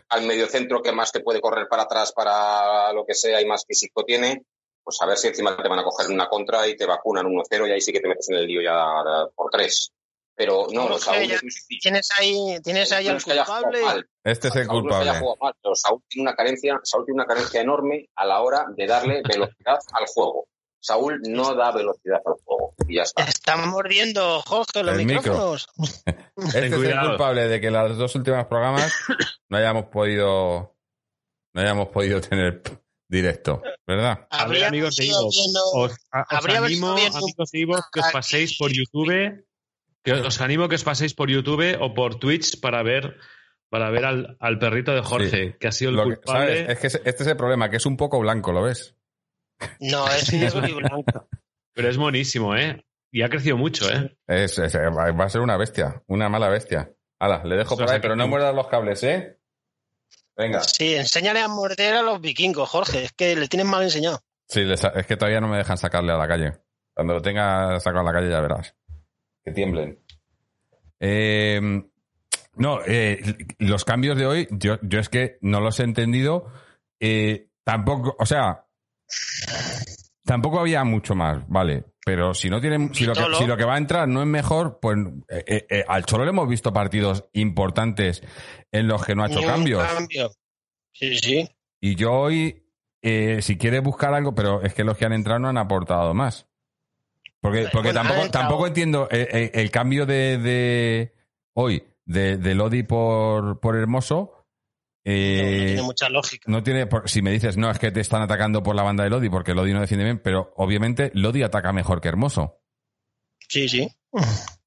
al mediocentro que más te puede correr para atrás para lo que sea y más físico tiene, pues a ver si encima te van a coger una contra y te vacunan 1-0 y ahí sí que te metes en el lío ya por tres. Pero no, Jorge, Saúl ya es. Tienes ahí, tienes ahí No al culpable. Este es el Saúl no culpable. jugado mal, pero Saúl tiene una carencia, Saúl tiene una carencia enorme a la hora de darle velocidad *laughs* al juego. Saúl no da velocidad al juego y ya está. Están mordiendo, Jorge, los El micro. micrófonos. *laughs* Este es el culpable de que las dos últimas programas *coughs* no hayamos podido no hayamos podido tener directo, ¿verdad? A ver, Habría amigos de ¿no? os, a- os Habría animo, amigos de Ivox, que os paséis por YouTube, que os animo que os paséis por YouTube o por Twitch para ver para ver al, al perrito de Jorge, que ha sido el Lo que- culpable. ¿sabes? Es que este es el problema, que es un poco blanco, ¿lo ves? No, es negro y blanco. Pero es monísimo, ¿eh? Y ha crecido mucho, ¿eh? Es, es- va a ser una bestia, una mala bestia. Hala, le dejo por ahí, pero no muerdas los cables, ¿eh? Venga. Sí, enséñale a morder a los vikingos, Jorge. Es que le tienes mal enseñado. Sí, es que todavía no me dejan sacarle a la calle. Cuando lo tenga sacado a la calle ya verás. Que tiemblen. Eh, no, eh, los cambios de hoy, yo, yo es que no los he entendido. Eh, tampoco, o sea, tampoco había mucho más, vale. Pero si no tienen, si lo, que, Vitolo. si lo que va a entrar no es mejor, pues eh, eh, eh, al Cholo le hemos visto partidos importantes en los que no ha hecho cambios. cambio. Sí, sí. Y yo hoy, eh, si quiere buscar algo, pero es que los que han entrado no han aportado más. Porque, porque Bueno, han tampoco, tampoco entiendo eh, eh, el, cambio de, de hoy, de, de Lodi por, por Hermoso. No, eh, no tiene mucha lógica. no tiene, por- si me dices, no, es que te están atacando por la banda de Lodi porque Lodi no defiende bien, pero obviamente Lodi ataca mejor que Hermoso. Sí, sí.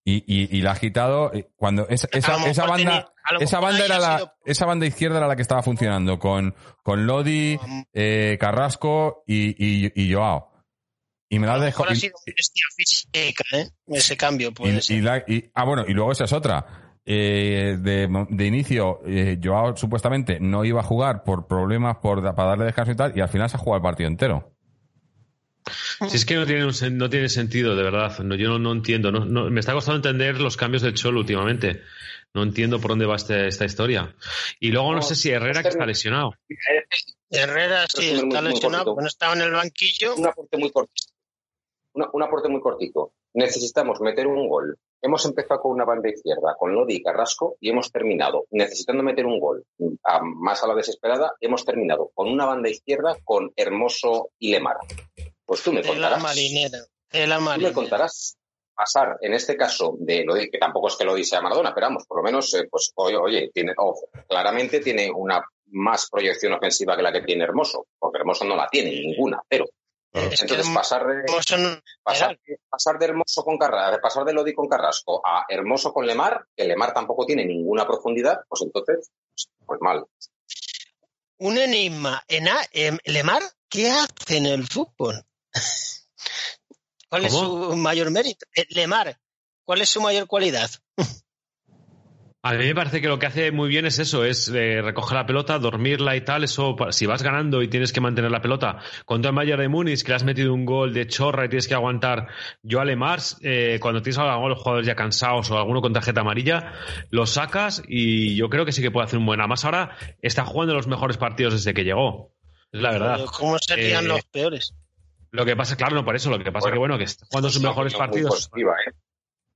Y, y, y la has quitado cuando esa, esa, esa banda tenía- esa banda era ha la sido- esa banda izquierda era la que estaba funcionando con, con Lodi eh, Carrasco y, y, y Joao y me la has dejado ha y- sido física, ¿eh? Ese cambio, y- puede y ser. la- y- ah bueno y luego esa es otra Eh, de, de inicio eh, Joao supuestamente no iba a jugar por problemas por para darle descanso y tal y al final se ha jugado el partido entero Si es que no tiene, no tiene sentido, de verdad. No, yo no, no entiendo. No, no- me está costando entender los cambios del Cholo últimamente. No entiendo por dónde va este- esta historia. Y luego no, No, sé si Herrera que está lesionado. Herrera sí está lesionado porque no estaba en el banquillo. un aporte muy cortito. Una- un aporte muy cortito. Necesitamos meter un gol hemos empezado con una banda izquierda, con Lodi y Carrasco, y hemos terminado necesitando meter un gol a- más a la desesperada, hemos terminado con una banda izquierda con Hermoso y Lemar. Pues tú me contarás. la Tú me contarás pasar, en este caso, de Lodi, que tampoco es que Lodi sea Maradona, pero vamos, por lo menos, eh, pues, oye, oye, tiene, ojo, claramente tiene una más proyección ofensiva que la que tiene Hermoso, porque Hermoso no la tiene, ninguna, pero. Es que Entonces, pasar de, pasar, pasar de Hermoso con Carrasco, pasar de Lodi con Carrasco a Hermoso con Lemar, que Lemar tampoco tiene ninguna profundidad, pues entonces, pues, pues mal. Un enigma. Ena- em, Lemar, ¿qué hace en el fútbol? ¿Cuál es su mayor mérito? Eh, Lemar, ¿cuál es su mayor cualidad? *laughs* A mí me parece que lo que hace muy bien es eso, es eh, recoger la pelota, dormirla y tal. Eso, si vas ganando y tienes que mantener la pelota contra el Bayern de Múnich, que le has metido un gol de chorra y tienes que aguantar. Yo a Lemars, eh, cuando tienes a los jugadores ya cansados o alguno con tarjeta amarilla, lo sacas y yo creo que sí que puede hacer un buen. Además, ahora está jugando los mejores partidos desde que llegó. Es la verdad. ¿Cómo serían Eh, los peores? Lo que pasa, claro, no por eso. Lo que pasa Bueno, que, bueno, que está jugando sus Es una mejores partidos positiva, ¿eh?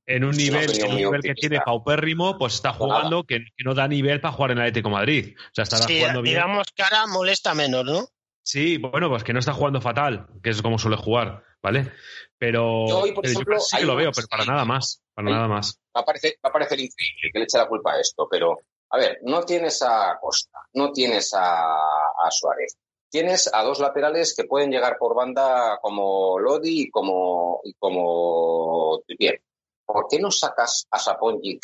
En un nivel, en un nivel que tiene paupérrimo, pues está jugando que, que no da nivel para jugar en el Atlético de Madrid. O sea, estará Sí, jugando bien. digamos que ahora molesta menos, ¿no? Sí, bueno, pues que no está jugando fatal, que es como suele jugar, ¿vale? Pero Yo hoy, por pero ejemplo, sí que lo veo, pero para nada más, para hay- nada más. va a parecer, va a parecer increíble que le eche la culpa a esto, pero a ver, no tienes a Costa, no tienes a, a Suárez, tienes a dos laterales que pueden llegar por banda como Lodi y como, y como Trippier. ¿Por qué no sacas a Saponjic?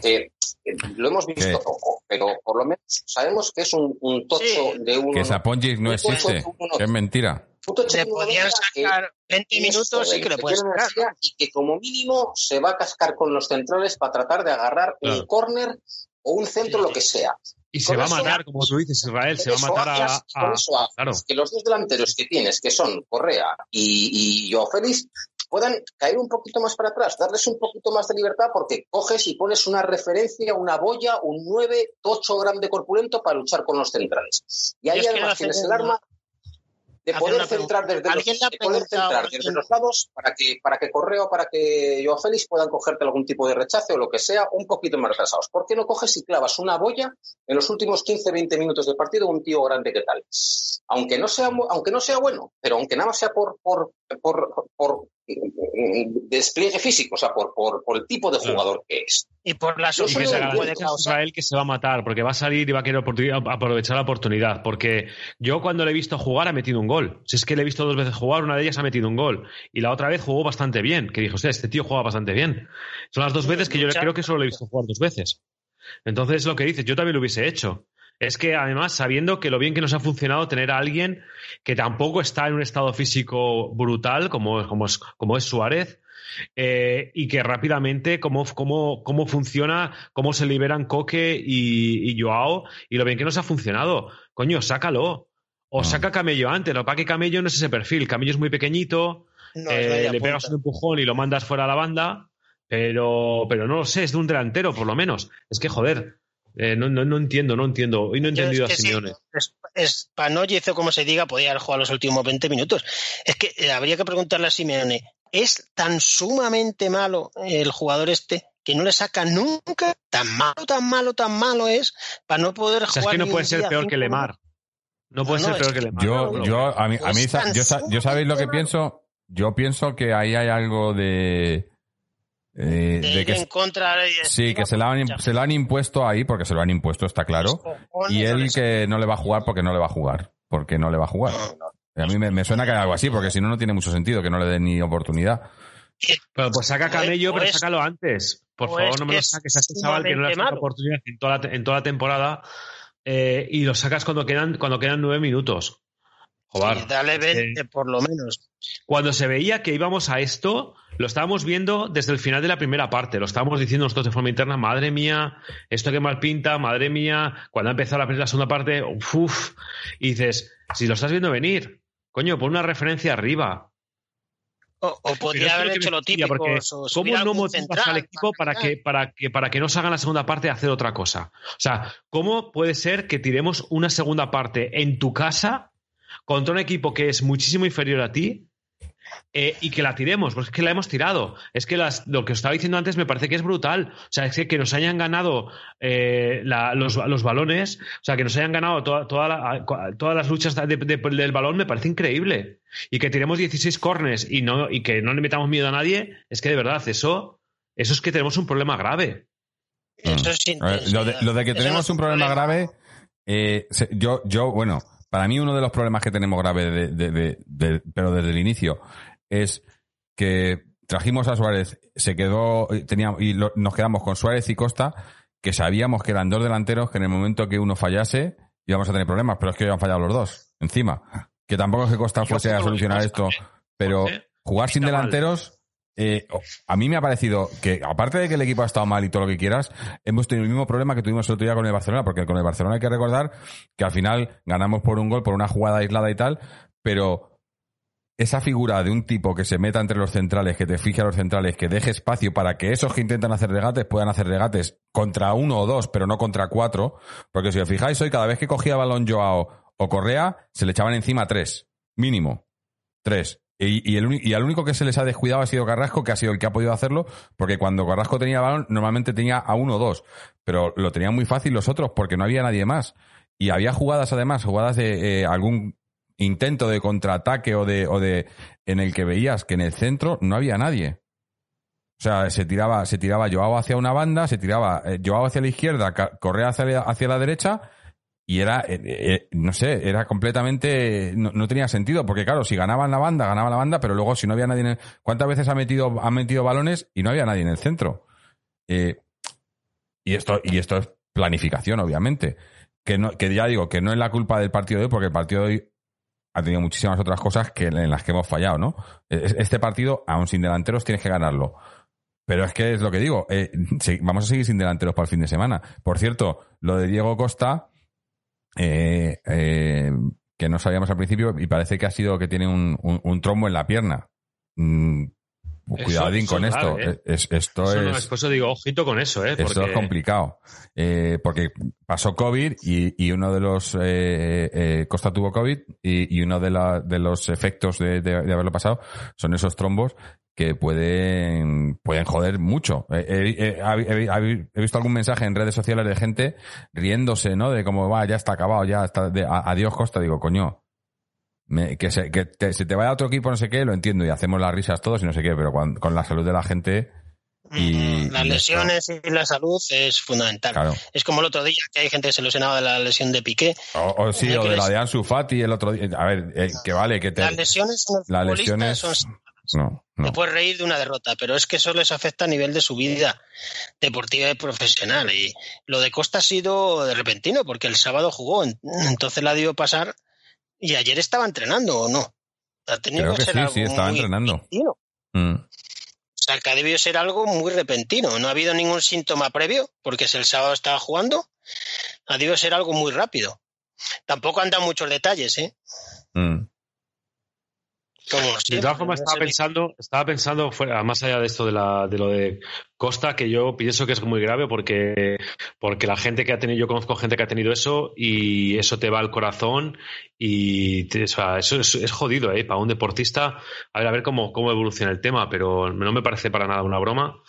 Que, que lo hemos visto ¿Qué? poco, pero por lo menos sabemos que es un, un tocho Sí. de uno. Que Saponjic no existe. que Es mentira. un tocho Le podían sacar 20 tienes minutos y que le puedes sacar. y que como mínimo se va a cascar con los centrales para tratar de agarrar Claro. un córner o un centro, Sí. lo que sea. Y se va a matar, como tú dices, Israel, se va a matar a... a- eso haces claro. que los dos delanteros que tienes, que son Correa y, y Joao Félix, puedan caer un poquito más para atrás, darles un poquito más de libertad porque coges y pones una referencia, una boya, un 9, tocho grande corpulento para luchar con los centrales. Y ahí Yo además tienes el arma de poder centrar desde los, ¿Alguien le ha de poder centrar desde los lados para que, para que Correa o para que Joao Félix puedan cogerte algún tipo de rechace o lo que sea un poquito más retrasados. ¿Por qué no coges y clavas una boya en los últimos 15-20 minutos del partido un tío grande que tal? Aunque no sea, aunque no sea bueno, pero aunque nada más sea por, por, por, por, despliegue físico, o sea, por, por, por el tipo de jugador que es. Y por la Y que se que a. Israel se va a matar, porque va a salir y va a querer aprovechar la oportunidad. Porque yo cuando le he visto jugar ha metido un gol. Si es que le he visto dos veces jugar, una de ellas ha metido un gol. Y la otra vez jugó bastante bien. Que dijo, usted, este tío juega bastante bien. Son las dos veces que yo creo que solo le he visto jugar dos veces. Entonces, lo que dices, yo también lo hubiese hecho. Es que además, sabiendo que lo bien que nos ha funcionado tener a alguien que tampoco está en un estado físico brutal, como, como, es, como es Suárez, eh, y que rápidamente cómo, cómo, cómo funciona, cómo se liberan Coque y, y Joao, y lo bien que nos ha funcionado. Coño, sácalo. O No. saca Camello antes. Lo pasa que Camello no es ese perfil. Camello es muy pequeñito, No, eh, le pegas un empujón y lo mandas fuera a la banda, pero, pero no lo sé, es de un delantero por lo menos. Es que, joder, eh, no, no, no entiendo, no entiendo. Hoy no he entendido es que a sí, Simeone. es- es- o como se diga, podía haber jugado los últimos 20 minutos. Es que eh, habría que preguntarle a Simeone, ¿es tan sumamente malo el jugador este que no le saca nunca? Tan malo, tan malo, tan malo es para no poder O sea, es jugar. que no puede ser peor que Lemar. No puede No, no, ser peor es que que Lemar. Yo, yo, a mí, a mí, yo, yo sabéis lo que pienso. Yo pienso que ahí hay algo de, eh, de que en contra de- sí, que se lo han, se lo han impuesto ahí porque se lo han impuesto, está claro. Y él que no le va a jugar porque no le va a jugar, porque no le va a jugar. A mí me, me suena que hay algo así, porque si no, no tiene mucho sentido que no le den ni oportunidad. Pero pues saca O es- Camello, pero es- sácalo antes. Por o favor, no me que lo es saques a este chaval que no le has dado oportunidad en toda la, en toda la temporada eh, y lo sacas cuando quedan, cuando quedan nueve minutos. Joder. Dale es que 20 por lo menos. Cuando se veía que íbamos a esto, lo estábamos viendo desde el final de la primera parte. Lo estábamos diciendo nosotros de forma interna, madre mía, esto que mal pinta, madre mía. Cuando ha empezado la, la segunda parte, uff, y dices, si lo estás viendo venir, coño, pon una referencia arriba. O, podría haber hecho lo típico. porque ¿Cómo no motivas central al equipo para que, para, que, para que no se haga la segunda parte a hacer otra cosa? O sea, ¿cómo puede ser que tiremos una segunda parte en tu casa contra un equipo que es muchísimo inferior a ti eh, y que la tiremos, porque es que la hemos tirado. Es que las, lo que os estaba diciendo antes me parece que es brutal. O sea, es que, que nos hayan ganado eh, la- los, los balones, o sea, que nos hayan ganado toda, toda la- todas las luchas de- de- del balón me parece increíble. Y que tiremos 16 cornes y, no, y que no le metamos miedo a nadie, es que de verdad, eso, eso es que tenemos un problema grave. Eso es ver, lo, de, lo de que tenemos un problema grave, eh, yo, yo, bueno, para mí uno de los problemas que tenemos grave, de, de- de- de- pero desde el inicio, es que trajimos a Suárez, se quedó, eh, teníamos, y lo- nos quedamos con Suárez y Costa, que sabíamos que eran dos delanteros que en el momento que uno fallase íbamos a tener problemas, pero es que han fallado los dos, encima. Que tampoco es que Costa fuese a solucionar esto, pero jugar sin delanteros eh, a mí me ha parecido que, aparte de que el equipo ha estado mal y todo lo que quieras, hemos tenido el mismo problema que tuvimos el otro día con el Barcelona, porque con el Barcelona hay que recordar que al final ganamos por un gol, por una jugada aislada y tal, pero esa figura de un tipo que se meta entre los centrales, que te fije a los centrales, que deje espacio para que esos que intentan hacer regates puedan hacer regates contra uno o dos, pero no contra cuatro, porque si os fijáis hoy, cada vez que cogía balón Joao o Correa, se le echaban encima tres, mínimo, tres. Y, y el, y al único que se les ha descuidado ha sido Carrasco, que ha sido el que ha podido hacerlo, porque cuando Carrasco tenía balón, normalmente tenía a uno o dos, pero lo tenían muy fácil los otros, porque no había nadie más. Y había jugadas, además, jugadas de eh, algún intento de contraataque o de, o de en el que veías que en el centro no había nadie. O sea, se tiraba, se tiraba Joao hacia una banda, se tiraba eh, Joao hacia la izquierda, Correa hacia hacia la derecha, y era, eh, eh, no sé, era completamente, no, tenía sentido, porque claro, si ganaban la banda, ganaban la banda, pero luego si no había nadie en el, ¿cuántas veces ha metido, ha metido balones y no había nadie en el centro? Eh, y esto, y esto es planificación, obviamente. Que no, que ya digo, que no es la culpa del partido de hoy, porque el partido de hoy ha tenido muchísimas otras cosas que en las que hemos fallado, ¿no? Es- Este partido, aún sin delanteros, tienes que ganarlo. Pero es que es lo que digo, eh, vamos a seguir sin delanteros para el fin de semana. Por cierto, lo de Diego Costa, eh, eh, que no sabíamos al principio, y parece que ha sido que tiene un, un- un trombo en la pierna. Mm, cuidadín eso con es esto. grave, ¿eh? Es- esto Eso es... por eso digo, ojito con eso, ¿eh? Esto Porque es complicado. Eh, porque pasó COVID y, y uno de los. Eh, eh, Costa tuvo COVID y, y uno de, la- de los efectos de, de- de haberlo pasado son esos trombos que pueden, pueden joder mucho. Eh, eh, eh, he, he- he visto algún mensaje en redes sociales de gente riéndose, ¿no? De cómo va, ya está acabado, ya está. de- a- adiós, Costa. Digo, coño. me- que se, que te, se te vaya a otro equipo, no sé qué, lo entiendo y hacemos las risas todos y no sé qué, pero con la salud de la gente. Y, Las lesiones y la salud es fundamental. Claro. Es como el otro día que hay gente que se lesionaba de la lesión de Piqué. O, o sí, o de la de Ansu Fati el otro día. A ver, eh, que vale, que te. Las lesiones Las lesiones. son No, no. Te puedes reír de una derrota, pero es que eso les afecta a nivel de su vida deportiva y profesional. Y lo de Costa ha sido de repentino, porque el sábado jugó, en- entonces la dio pasar y ayer estaba entrenando o no. Ha tenido Creo que ser sí, algo sí, estaba muy entrenando. repentino. Mm. O sea, que ha debido ser algo muy repentino. No ha habido ningún síntoma previo, porque si el sábado estaba jugando, ha debido ser algo muy rápido. Tampoco han dado muchos detalles, ¿eh? Mm. Como De todas formas, estaba pensando, estaba pensando fuera, más allá de esto de, la, de lo de Costa, que yo pienso que es muy grave porque, porque la gente que ha tenido, yo conozco gente que ha tenido eso y eso te va al corazón y te- o sea, eso es, es jodido, ¿eh? Para un deportista, a ver, a ver cómo, cómo evoluciona el tema, pero no me parece para nada una broma.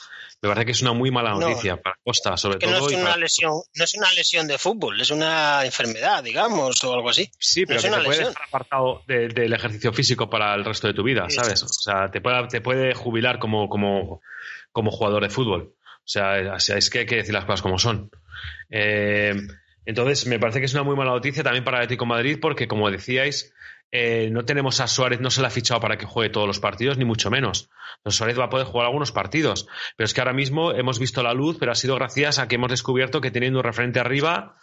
Me parece que es una muy mala No. noticia para Costa, sobre que no todo. es y una para- lesión, no es una lesión de fútbol, es una enfermedad, digamos, o algo así. Sí, pero es que una te puede lesión. dejar apartado de- del ejercicio físico para el resto de tu vida, ¿sabes? sí. O sea, te puede, te puede jubilar como, como, como jugador de fútbol. O sea, es, es que hay que decir las cosas como son. Eh, entonces, me parece que es una muy mala noticia también para el Atlético de Madrid porque, como decíais, eh, no tenemos a Suárez, no se le ha fichado para que juegue todos los partidos, ni mucho menos. Entonces, Suárez va a poder jugar algunos partidos. Pero es que ahora mismo hemos visto la luz, pero ha sido gracias a que hemos descubierto que teniendo un referente arriba,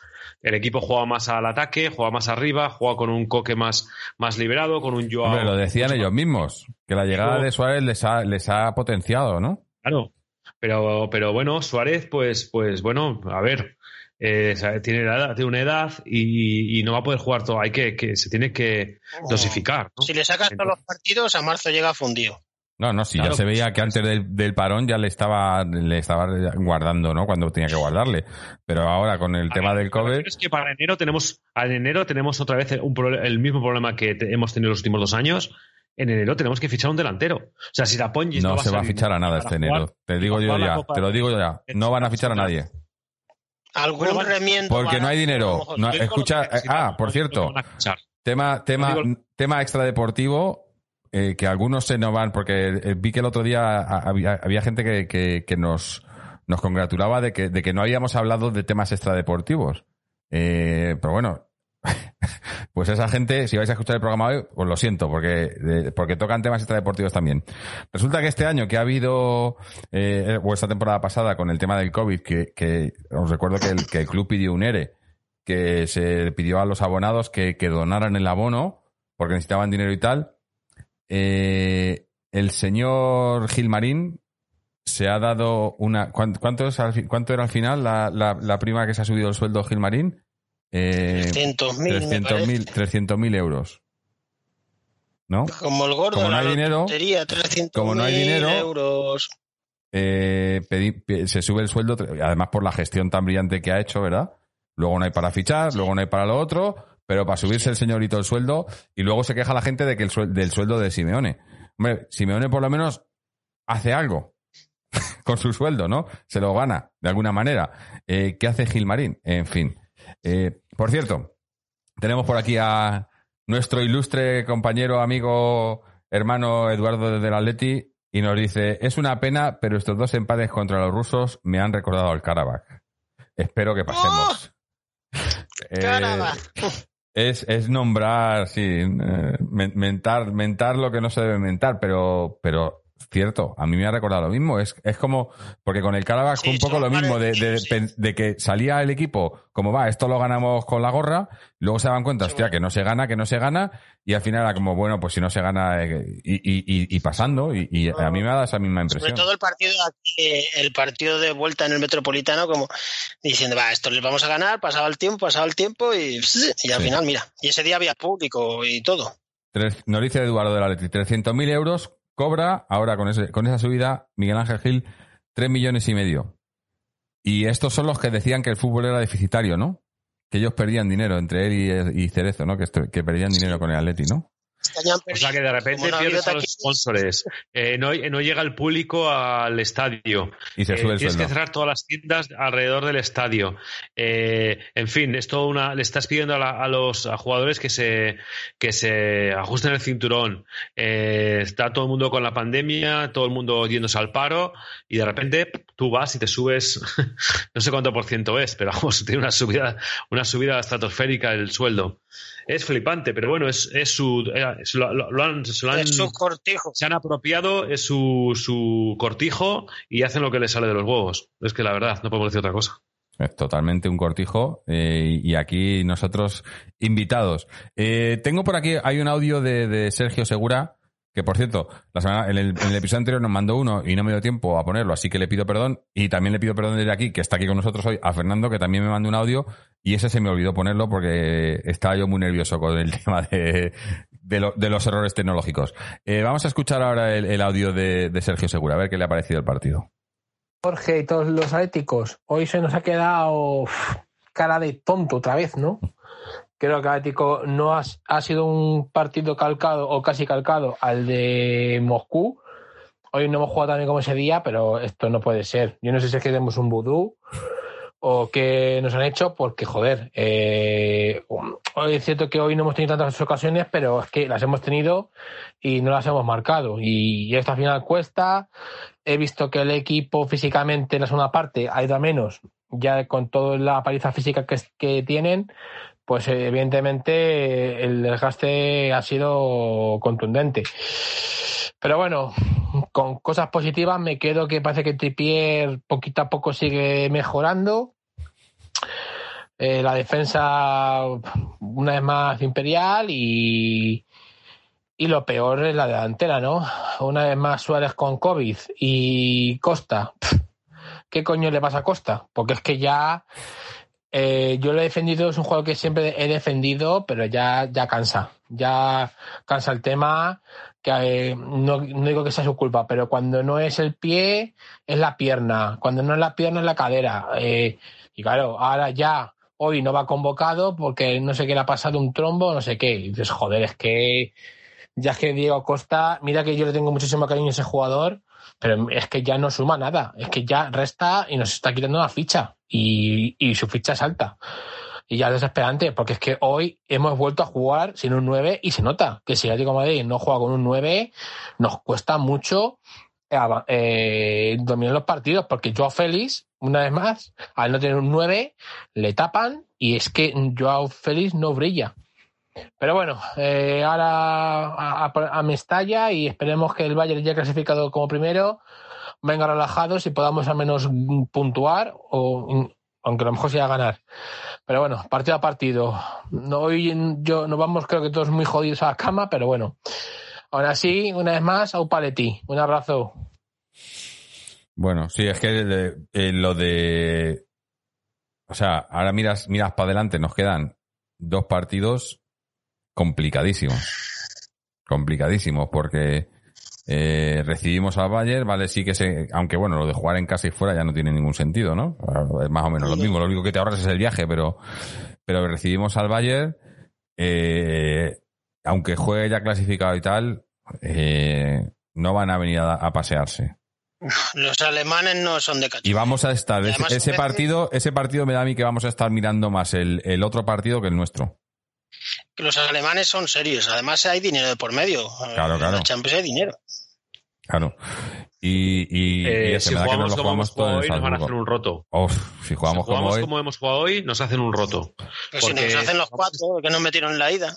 el equipo juega más al ataque, juega más arriba, juega con un coque más, más liberado, con un Joao. Hombre, lo decían ellos mismos, que la llegada de Suárez les ha, les ha potenciado, ¿no? Claro. Pero, pero bueno, Suárez, pues, pues bueno, a ver, eh, tiene, la edad- tiene una edad y, y no va a poder jugar todo. Hay que, que se tiene que dosificar. ¿no? Si le sacas todos los partidos, a marzo llega fundido. No, no, sí, Claro. ya se veía que antes del, del parón ya le estaba, le estaba guardando, ¿no? Cuando tenía que guardarle. Pero ahora con el tema del COVID, Es que para enero tenemos, en enero tenemos otra vez un el mismo problema que te- hemos tenido los últimos dos años, en enero tenemos que fichar un delantero. O sea, si la Pongi No, no, se va a fichar a nada este jugar- enero. Te digo yo ya, te lo digo yo ya. No van a fichar a nadie. Algún Bueno, remiendo. Porque no hay dinero. No- escucha, si ah, no, por no cierto. Tema, tema, No tema extradeportivo, eh, que algunos se nos van, porque eh, vi que el otro día había, había gente que, que, que nos, nos congratulaba de que, de que no habíamos hablado de temas extradeportivos. Eh, pero bueno, pues esa gente, si vais a escuchar el programa hoy, pues lo siento, porque, porque tocan temas extradeportivos también. Resulta que este año que ha habido, eh, o esta temporada pasada con el tema del COVID, que, os recuerdo que el, club pidió un ERE, que se pidió a los abonados que, donaran el abono, porque necesitaban dinero y tal. Eh, el señor Gilmarín se ha dado una. ¿cuán- ¿Cuánto, es al cuánto era al final la, la prima que se ha subido el sueldo Gilmarín? Eh, 300.000, me 300.000 300.000 euros. ¿No? Como el gordo, Como no hay dinero, 300.000 como no hay dinero, euros. Eh, se sube el sueldo, además por la gestión tan brillante que ha hecho, ¿verdad? Luego no hay para fichar, luego no hay para lo otro, pero para subirse el señorito el sueldo, y luego se queja la gente de que el suel- del sueldo de Simeone. Hombre, Simeone por lo menos hace algo *laughs* con su sueldo, ¿no? Se lo gana, de alguna manera. Eh, ¿Qué hace Gilmarín? En fin. Eh, por cierto, tenemos por aquí a nuestro ilustre compañero, amigo, hermano Eduardo del Atleti, y nos dice, es una pena, pero estos dos empates contra los rusos me han recordado al Karabakh. Espero que pasemos. Eh, Caramba. es, es nombrar, sí, eh, men- mentar, mentar lo que no se debe mentar, pero, pero cierto, a mí me ha recordado lo mismo. Es, es como, porque con el fue Sí, un poco lo mismo, de, de, que salía el equipo, como va, esto lo ganamos con la gorra, luego se daban cuenta, Sí, hostia, bueno. que no se gana, que no se gana, y al final era como, bueno, pues si no se gana, eh, y, y, y, y pasando, y, a mí me ha dado esa misma Sobre impresión. todo el partido el partido de vuelta en el Metropolitano, como diciendo, va, esto les vamos a ganar, pasaba el tiempo, pasaba el tiempo y, y al Sí. final, mira, y ese día había público y todo. Tres- nos dice Eduardo de la Leti, 300.000 euros cobra, ahora con, ese, con esa subida, Miguel Ángel Gil, 3 millones y medio. Y estos son los que decían que el fútbol era deficitario, ¿no? Que ellos perdían dinero entre él y, y Cerezo, ¿no? Que, que perdían dinero con el Atleti, ¿no? O sea que de repente pierdes a los sponsors. Eh, no, no llega el público al estadio. Y se Eh, tienes sueldo. que cerrar todas las tiendas alrededor del estadio. Eh, en fin, es todo una. Le estás pidiendo a, la- a los a jugadores que se que se ajusten el cinturón. Eh, está todo el mundo con la pandemia, todo el mundo yéndose al paro y de repente tú vas y te subes, *laughs* no sé cuánto por ciento es, pero vamos, *laughs* tiene una subida una subida estratosférica el sueldo. Es flipante, pero bueno, es, es su eh, lo, lo- lo han, se lo han- Es su cortijo. se han apropiado, es su, su cortijo y hacen lo que les sale de los huevos. Es que la verdad, no podemos decir otra cosa. Es totalmente un cortijo. eh, y aquí nosotros invitados. Eh, tengo por aquí, hay un audio de, de Sergio Segura, que por cierto, la semana, en, el, en el episodio anterior nos mandó uno y no me dio tiempo a ponerlo, así que le pido perdón. Y también le pido perdón desde aquí, que está aquí con nosotros hoy, a Fernando, que también me mandó un audio. Y ese se me olvidó ponerlo porque estaba yo muy nervioso con el *laughs* tema de, de, lo- de los errores tecnológicos. Eh, vamos a escuchar ahora el, audio de, de Sergio Segura, a ver qué le ha parecido el partido. Jorge y todos los atléticos, hoy se nos ha quedado cara de tonto otra vez, ¿no? Creo que Atlético no ha, ha sido un partido calcado o casi calcado al de Moscú. Hoy no hemos jugado tan bien como ese día, pero esto no puede ser. Yo no sé si es que tenemos un vudú o qué nos han hecho, porque joder, eh, hoy es cierto que hoy no hemos tenido tantas ocasiones, pero es que las hemos tenido y no las hemos marcado. Y, al final cuesta. He visto que el equipo físicamente en la segunda parte ha ido a menos, ya con toda la paliza física que, que tienen, pues evidentemente el desgaste ha sido contundente. Pero bueno, con cosas positivas me quedo que parece que Tripier poquito a poco sigue mejorando. Eh, la defensa una vez más imperial y, y lo peor es la delantera, ¿no? Una vez más Suárez con COVID y Costa. ¿Qué coño le pasa a Costa? Porque es que ya eh, yo lo he defendido, es un juego que siempre he defendido, pero ya, ya cansa. Ya cansa el tema, que eh, no, no digo que sea su culpa, pero cuando no es el pie, es la pierna. Cuando no es la pierna, es la cadera. Eh, y claro, ahora ya, hoy no va convocado porque no sé qué le ha pasado un trombo, no sé qué. Y dices, joder, es que Ya es que Diego Costa, mira que yo le tengo muchísimo cariño a ese jugador, pero es que ya no suma nada. Es que ya resta y nos está quitando la ficha. Y, y su ficha es alta. Y ya es desesperante, porque es que hoy hemos vuelto a jugar sin un 9 y se nota que si Atlético de Madrid no juega con un 9, nos cuesta mucho eh, dominar los partidos, porque Joao Félix, una vez más, al no tener un 9, le tapan y es que Joao Félix no brilla. Pero bueno, eh, ahora a, Mestalla y esperemos que el Bayern ya clasificado como primero venga relajados y podamos al menos puntuar, o aunque a lo mejor sea ganar. Pero bueno, partido a partido. Hoy yo nos vamos, creo que todos muy jodidos a la cama, pero bueno. Aún así, una vez más, a un paletí. Un abrazo. Bueno, sí, es que eh, lo de. O sea, ahora miras, miras para adelante, nos quedan dos partidos complicadísimos. Complicadísimos, porque eh, recibimos al Bayern, vale, sí que se. Aunque bueno, lo de jugar en casa y fuera ya no tiene ningún sentido, ¿no? Es más o menos lo mismo, lo único que te ahorras es el viaje, pero. Pero recibimos al Bayern, eh, aunque juegue ya clasificado y tal, eh, no van a venir a, a, pasearse. Los alemanes no son de cachorro. Y vamos a estar, ese, ese partido, ese partido me da a mí que vamos a estar mirando más el, el otro partido que el nuestro. Que los alemanes son serios, además hay dinero de por medio. Claro, claro. En la Champions hay dinero. Claro. Y, y, eh, y si que jugamos nos lo como hemos jugamos jugado en hoy, nos van a hacer un roto. Uf, si jugamos, si jugamos como hoy. hemos jugado hoy, nos hacen un roto. Pero si Porque- nos hacen los cuatro *laughs* que nos metieron en la ida.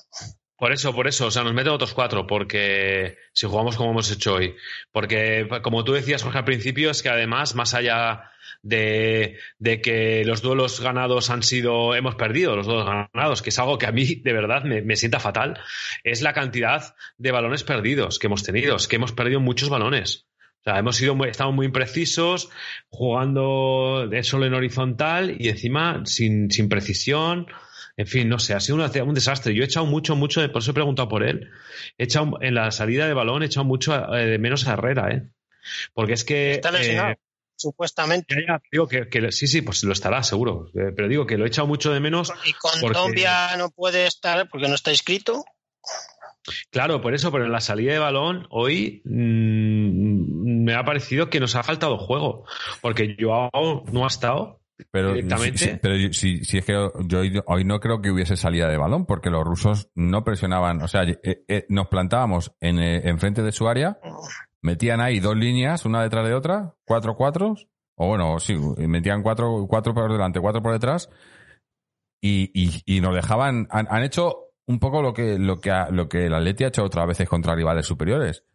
Por eso, por eso, o sea, nos meten otros cuatro, porque si jugamos como hemos hecho hoy. Porque, como tú decías, Jorge, al principio, es que además, más allá de, de que los duelos ganados han sido, hemos perdido los duelos ganados, que es algo que a mí de verdad me, me sienta fatal, es la cantidad de balones perdidos que hemos tenido, es que hemos perdido muchos balones. O sea, hemos sido muy, estado muy imprecisos, jugando de solo en horizontal y encima sin, sin precisión. En fin, no sé, ha sido un, un desastre. Yo he echado mucho, mucho, por eso he preguntado por él. He echado, en la salida de balón he echado mucho eh, de menos a Herrera, ¿eh? Porque es que. Está lesionado, eh, supuestamente. ya, ya, digo que, que sí, sí, pues lo estará, seguro. Eh, Pero digo que lo he echado mucho de menos. Y con porque- Dombia no puede estar porque no está inscrito. Claro, por eso, pero en la salida de balón hoy mm, me ha parecido que nos ha faltado juego. Porque Joao no ha estado. Pero, directamente. sí, sí, pero si, si es que yo hoy, hoy no creo que hubiese salida de balón, porque los rusos no presionaban, o sea, eh, eh, nos plantábamos en, eh, enfrente de su área, metían ahí dos líneas, una detrás de otra, cuatro cuatros, o bueno, sí, metían cuatro, cuatro por delante, cuatro por detrás, y, y, y nos dejaban, han, han hecho un poco lo que, lo que, ha- lo que el Atleti ha hecho otras veces contra rivales superiores.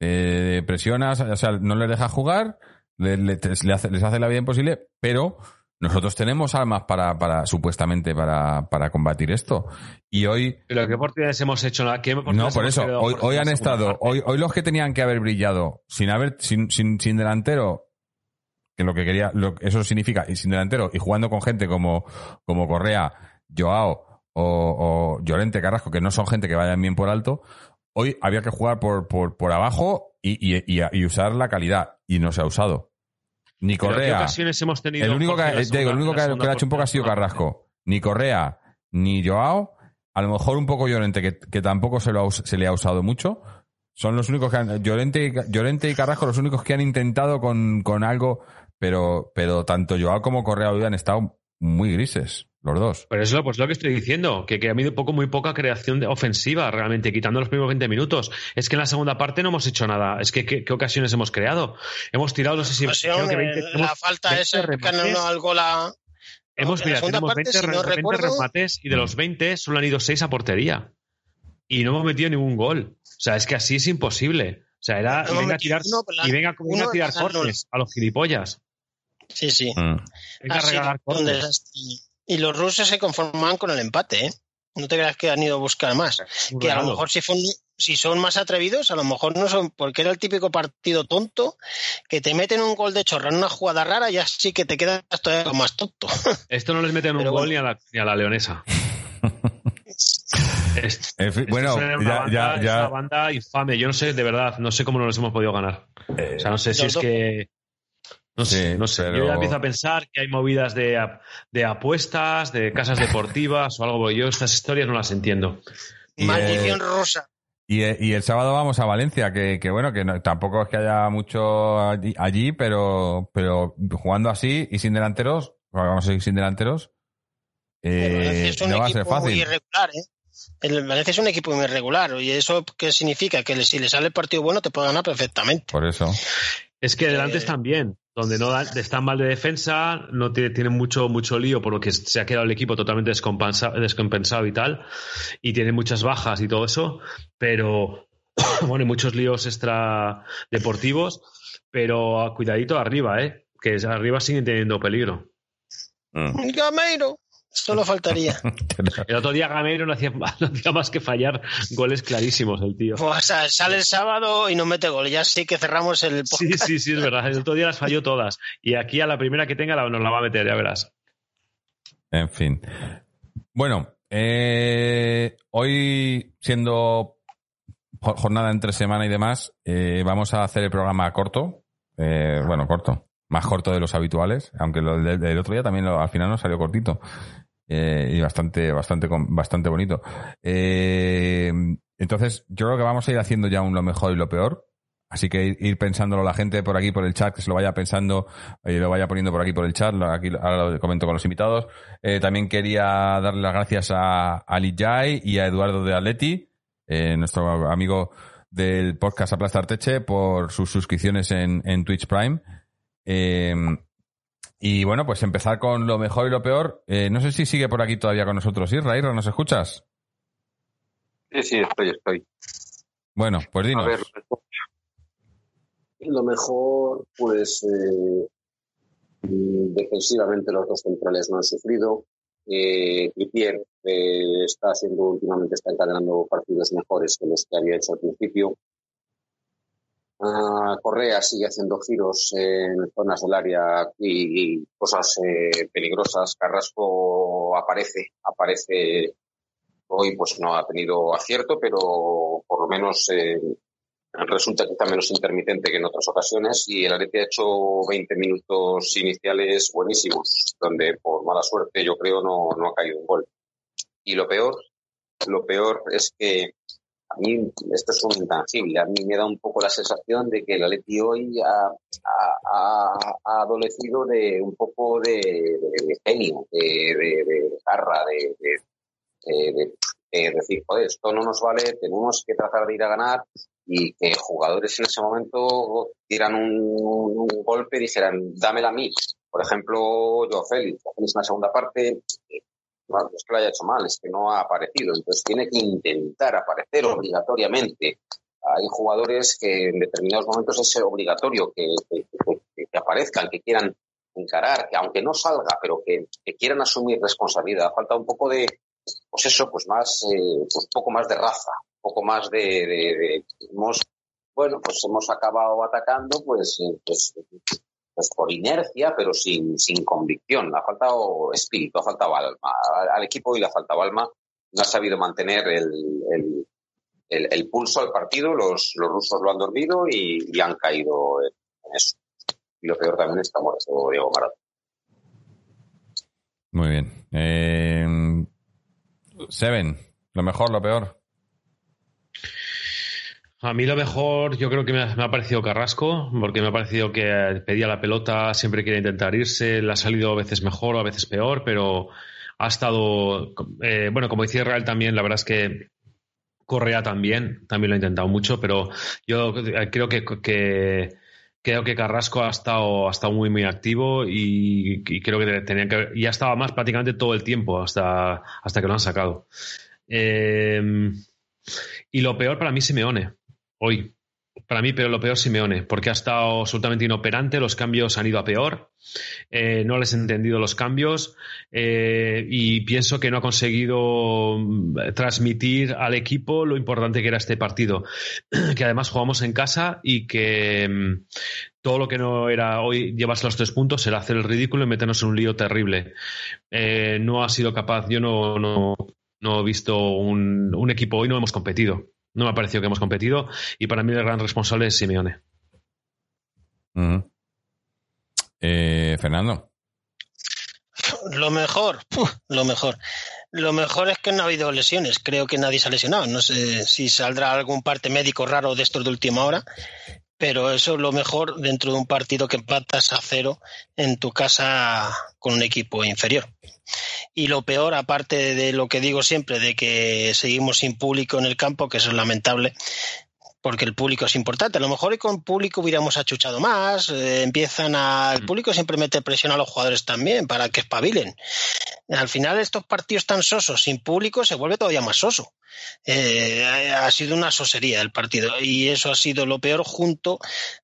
Eh, presionas, o sea, no les dejas jugar, le- le- te- le hace- les hace la vida imposible, pero nosotros tenemos armas para, para supuestamente para, para combatir esto. Y hoy, Pero ¿qué oportunidades hemos hecho? ¿Qué no, por eso, hoy, hoy han estado, hoy, hoy los que tenían que haber brillado sin haber, sin, sin, sin delantero, que lo que quería, lo, eso significa, y sin delantero, y jugando con gente como, como Correa, Joao o, o Llorente Carrasco, que no son gente que vayan bien por alto, hoy había que jugar por, por, por abajo y, y, y, y usar la calidad, y no se ha usado. Ni Pero ¿Qué Correa. ocasiones hemos tenido? El único que, eh, ha hecho un poco ha sido? Carrasco. Ni Correa, ni Joao. A lo mejor un poco Llorente, que, que tampoco se, lo ha us- se le ha usado mucho. Son los únicos que han. Llorente, y- Llorente y Carrasco, los únicos que han intentado con, con algo. Pero, pero tanto Joao como Correa hoy han estado muy grises, los dos. Pero eso pues lo que estoy diciendo, que, que ha habido poco, muy poca creación de ofensiva realmente, quitando los primeros 20 minutos. Es que en la segunda parte no hemos hecho nada. Es que ¿qué, qué ocasiones hemos creado? Hemos tirado, no sé si... Ocasión, creo que 20 eh, hemos la falta 20 esa que no al gol a- Hemos, la mira, tenemos parte, 20, si no re- 20 recuerdo- remates y de los 20 solo han ido 6 a portería. Y no hemos metido ningún gol. O sea, es que así es imposible. O sea, era No hemos venga a metido tirar uno, la- y venga, a tirar la cortes a los gilipollas. Sí, sí. Mm. Venga Ha a sido regalar un desastre. Y los rusos se conformaban con el empate, ¿eh? No te creas que han ido a buscar más. Un Que a lo mejor si, fue un- si son más atrevidos, a lo mejor no son, porque era el típico partido tonto, que te meten un gol de chorra en una jugada rara, ya sí que te quedas todavía más tonto. *laughs* Esto no les meten un Pero gol bueno. ni, a la, ni a la leonesa. *laughs* Es- En fin, esto bueno, es una ya, banda- ya, es ya. una banda infame. Yo no sé, de verdad, no sé cómo no nos hemos podido ganar. o sea, no sé si los es dos. que. No sé, Sí, no sé. pero- Yo ya empiezo a pensar que hay movidas de, de apuestas, de casas deportivas o algo, yo estas historias no las entiendo. Y, Maldición eh, rusa. Y, eh, y el sábado vamos a Valencia, que, que bueno, que no- tampoco es que haya mucho allí, allí, pero, pero jugando así y sin delanteros, vamos a seguir sin delanteros, eh, El Valencia es un no va a ser equipo muy fácil. irregular, ¿eh? El Valencia es un equipo muy irregular. ¿Y eso qué significa? Que si le sale el partido bueno te puede ganar perfectamente. Por eso. Es que delante Eh, están bien, donde no dan- están mal de defensa, no tiene- tienen mucho, mucho lío por lo que se ha quedado el equipo totalmente descompensa- descompensado y tal, y tienen muchas bajas y todo eso, pero *coughs* bueno, y muchos líos extra deportivos, pero cuidadito arriba, eh, que arriba siguen teniendo peligro. Mm. Gameiro, solo faltaría. *laughs* El otro día Gameiro no hacía, *laughs* no hacía más que fallar goles clarísimos el tío. O sea, sale el sábado y nos mete gol. Ya sí que cerramos el Sí, podcast. sí, sí, es verdad. El otro día las falló todas. Y aquí a la primera que tenga la- nos la va a meter, ya verás. En fin. Bueno, eh, hoy siendo jo- jornada entre semana y demás, eh, vamos a hacer el programa corto. Eh, bueno, corto. Más corto de los habituales, aunque lo del, del otro día también lo- al final nos salió cortito. Eh, y bastante, bastante, bastante bonito. Eh, entonces, yo creo que vamos a ir haciendo ya un lo mejor y lo peor. Así que ir, pensándolo la gente por aquí, por el chat, que se lo vaya pensando y lo vaya poniendo por aquí, por el chat. Aquí ahora lo comento con los invitados. Eh, también quería darle las gracias a, a Lijay y a Eduardo de Atleti, nuestro amigo del podcast Aplastar Teche, por sus suscripciones en, en Twitch Prime. Y bueno, pues empezar con lo mejor y lo peor. Eh, no sé si sigue por aquí todavía con nosotros. Isra, Isra, ¿nos escuchas? Sí, sí, estoy, estoy. Bueno, pues dinos. A ver, lo mejor, pues eh, defensivamente los dos centrales no han sufrido. Eh, Trippier eh, está haciendo últimamente, está encadenando partidos mejores que los que había hecho al principio. Ah, Correa sigue haciendo giros en zonas del área y, cosas eh, peligrosas. Carrasco aparece, aparece hoy, pues no ha tenido acierto, pero por lo menos eh, resulta quizá menos intermitente que en otras ocasiones y el Atleti ha hecho 20 minutos iniciales buenísimos, donde por mala suerte yo creo no, no ha caído un gol. Y lo peor, lo peor es que a mí esto es un intangible, a mí me da un poco la sensación de que el Atleti hoy ha, ha- ha- adolecido de un poco de, de- de genio, de, de, garra, de, de- de- de- de decir, joder, esto no nos vale, tenemos que tratar de ir a ganar y que jugadores en ese momento tiran un, golpe y dijeran, dámela a mí. Por ejemplo, Joe Félix en la segunda parte, no es que lo haya hecho mal, es que no ha aparecido. Entonces tiene que intentar aparecer obligatoriamente. Hay jugadores que en determinados momentos es obligatorio que, que- que- aparezcan, que quieran encarar, que aunque no salga, pero que, quieran asumir responsabilidad. Falta un poco de, pues eso, pues más, eh, pues un poco más de raza, un poco más de, de- de- hemos, bueno, pues hemos acabado atacando, pues, eh, pues, pues por inercia, pero sin, sin convicción. Ha faltado espíritu, ha faltado alma. Al, equipo hoy le ha faltado alma. No ha sabido mantener el, el, el- pulso al partido. Los, los rusos lo han dormido y, y han caído en, en eso. Y lo peor también está muerto Diego Maradona. Muy bien. Eh, Seven, lo mejor, lo peor. A mí lo mejor, yo creo que me ha, ha parecido Carrasco, porque me ha parecido que pedía la pelota, siempre quiere intentar irse, le ha salido a veces mejor o a veces peor, pero ha estado, eh, bueno, como decía Israel también, la verdad es que Correa también, también lo ha intentado mucho, pero yo creo que, que creo que Carrasco ha estado, ha estado muy, muy activo y, y creo que tenía que ya estaba más prácticamente todo el tiempo hasta, hasta que lo han sacado. Eh, y lo peor para mí Simeone, hoy. Para mí, pero lo peor Simeone, porque ha estado absolutamente inoperante, los cambios han ido a peor, eh, no les he entendido los cambios eh, y pienso que no ha conseguido mm, transmitir al equipo lo importante que era este partido, *clears throat* que además jugamos en casa y que mm, todo lo que no era hoy llevarse los tres puntos era hacer el ridículo y meternos en un lío terrible. Eh, no ha sido capaz, yo no, no, no he visto un equipo hoy, no hemos competido. No me ha parecido que hemos competido y para mí el gran responsable es Simeone. Eh, Fernando. Lo mejor, ¡puf! lo mejor. Lo mejor es que no ha habido lesiones. Creo que nadie se ha lesionado. No sé si saldrá algún parte médico raro de estos de última hora, pero eso es lo mejor dentro de un partido que empatas a cero en tu casa con un equipo inferior. Y lo peor, aparte de lo que digo siempre, de que seguimos sin público en el campo, que eso es lamentable, porque el público es importante. A lo mejor con público hubiéramos achuchado más, eh, empiezan a... El público siempre mete presión a los jugadores también para que espabilen. Al final estos partidos tan sosos sin público se vuelve todavía más soso. Eh, ha sido una sosería el partido y eso ha sido lo peor junto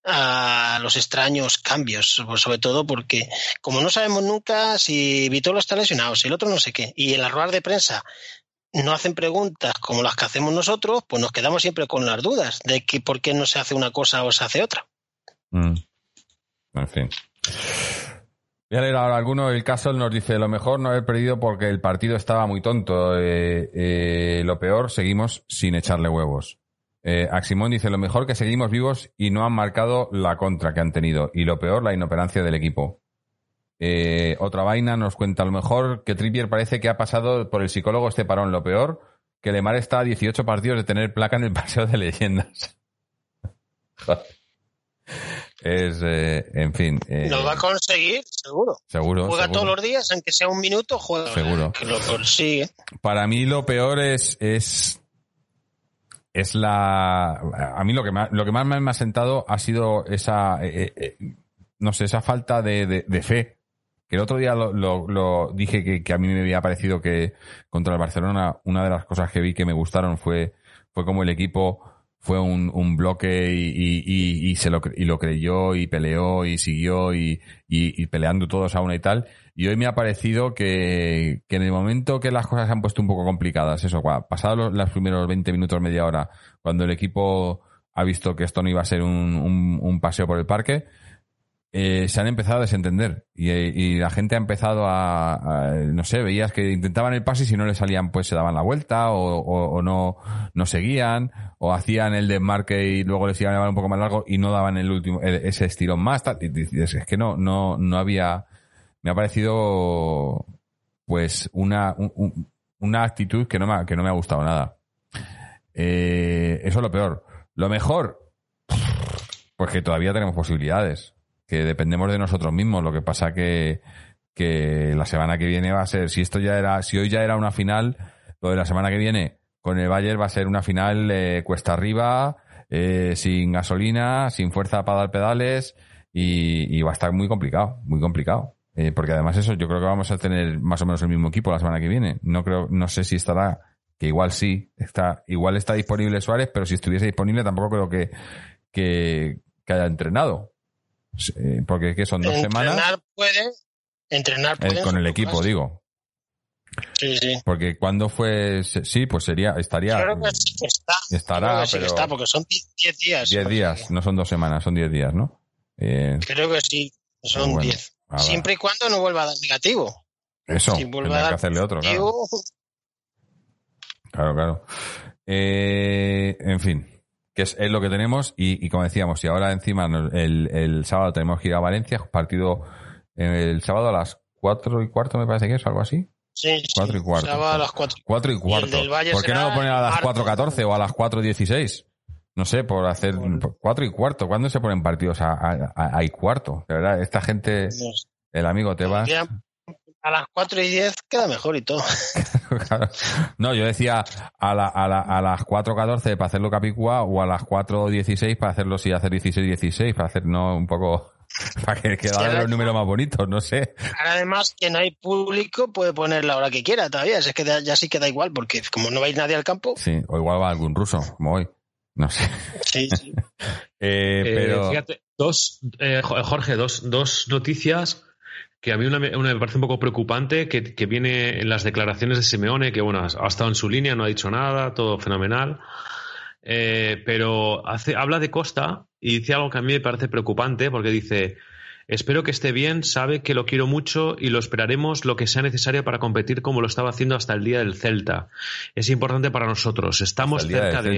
a los extraños cambios, pues sobre todo porque como no sabemos nunca si Vitolo está lesionado, si el otro no sé qué, y en la rueda de prensa no hacen preguntas como las que hacemos nosotros, pues nos quedamos siempre con las dudas de que por qué no se hace una cosa o se hace otra. Mm. En fin. Voy a leer ahora alguno. El caso nos dice, lo mejor no haber perdido porque el partido estaba muy tonto. Eh, eh, lo peor, seguimos sin echarle huevos. Eh, Aximón dice, lo mejor que seguimos vivos y no han marcado la contra que han tenido. Y lo peor, la inoperancia del equipo. Eh, otra vaina nos cuenta, a lo mejor que Trippier parece que ha pasado por el psicólogo este parón. Lo peor, que Lemar está a 18 partidos de tener placa en el *laughs* paseo de leyendas. *laughs* es, eh, en fin. Eh, Lo va a conseguir, seguro. Seguro. Juega seguro. todos los días, aunque sea un minuto, juega. Seguro. Que lo consigue. Para mí lo peor es, es, es la, a mí lo que más, lo que más me ha sentado ha sido esa, eh, no sé, esa falta de, de- de fe. Que el otro día lo, lo- dije que, a mí me había parecido que contra el Barcelona una de las cosas que vi que me gustaron fue, fue como el equipo fue un, bloque y, se lo, y lo creyó y peleó y siguió y, y- peleando todos a una y tal. Y hoy me ha parecido que, que en el momento que las cosas se han puesto un poco complicadas, eso, pasados los, primeros 20 minutos, media hora, cuando el equipo ha visto que esto no iba a ser un- un paseo por el parque, eh, se han empezado a desentender y, la gente ha empezado a, no sé, veías que intentaban el pase y si no le salían pues se daban la vuelta o, no, no seguían o hacían el desmarque y luego les iban a llevar un poco más largo y no daban el último, ese estirón más. tal. Es que no, no, no había, me ha parecido pues una, un- un- una actitud que no me ha, que no me ha gustado nada. Eh, eso es lo peor. Lo mejor, pues que todavía tenemos posibilidades, que dependemos de nosotros mismos. Lo que pasa que, que la semana que viene va a ser, si esto ya era, si hoy ya era una final, lo de la semana que viene con el Bayern va a ser una final eh, cuesta arriba, eh, sin gasolina, sin fuerza para dar pedales y, va a estar muy complicado, muy complicado. Eh, porque además eso, yo creo que vamos a tener más o menos el mismo equipo la semana que viene. No creo, no sé si estará, que igual sí, está, igual está disponible Suárez, pero si estuviese disponible tampoco creo que, que haya entrenado. Porque ¿qué son dos entrenar semanas puede. Entrenar Eh, puede. con el equipo, digo. Sí, sí. Porque cuando fue, sí, pues sería, estaría Creo que sí que está. Estará, Creo que sí que pero- está, porque son 10 días. 10 días, no son dos semanas, son 10 días, ¿no? Eh, Creo que sí, son bueno, 10. a ver. Siempre y cuando no vuelva a dar negativo. eso, Si vuelve a tendrá que dar hacerle otro, claro. negativo, Claro, claro. Eh, en fin, que es, es lo que tenemos y, y como decíamos, si ahora encima el, el sábado tenemos que ir a Valencia, partido eh, el sábado a las 4 y cuarto me parece que es, algo así. Sí, sí. Cuatro y cuarto. Sábado a las 4. 4 y cuarto. Valle ¿Por qué no lo ponen a las martes. 4.14 o a las 4.16? No sé, por hacer 4 y cuarto. ¿Cuándo se ponen partidos a, a, a- a y cuarto? De verdad, esta gente, el amigo Tebas. A las 4 y 10 queda mejor y todo. *laughs* Claro. No, yo decía a, la, a, la, a las 4.14 para hacerlo Capicúa o a las 4.16 para hacerlo si hacer 16-16, para hacer no un poco *laughs* para que quedaran los números más bonitos, no sé. Ahora además que no hay público puede poner la hora que quiera todavía. Es que da- ya sí queda igual porque como no va a ir nadie al campo. Sí, o igual va algún ruso, como hoy. No sé. Sí, sí. *laughs* Eh, Eh, pero fíjate, dos, eh, Jo- Jorge, dos, dos noticias que a mí una, me- una me parece un poco preocupante, que, que viene en las declaraciones de Simeone, que bueno, ha estado en su línea, no ha dicho nada, todo fenomenal. Eh, pero hace, habla de Costa y dice algo que a mí me parece preocupante, porque dice, espero que esté bien, sabe que lo quiero mucho y lo esperaremos lo que sea necesario para competir como lo estaba haciendo hasta el día del Celta. Es importante para nosotros, estamos cerca de él.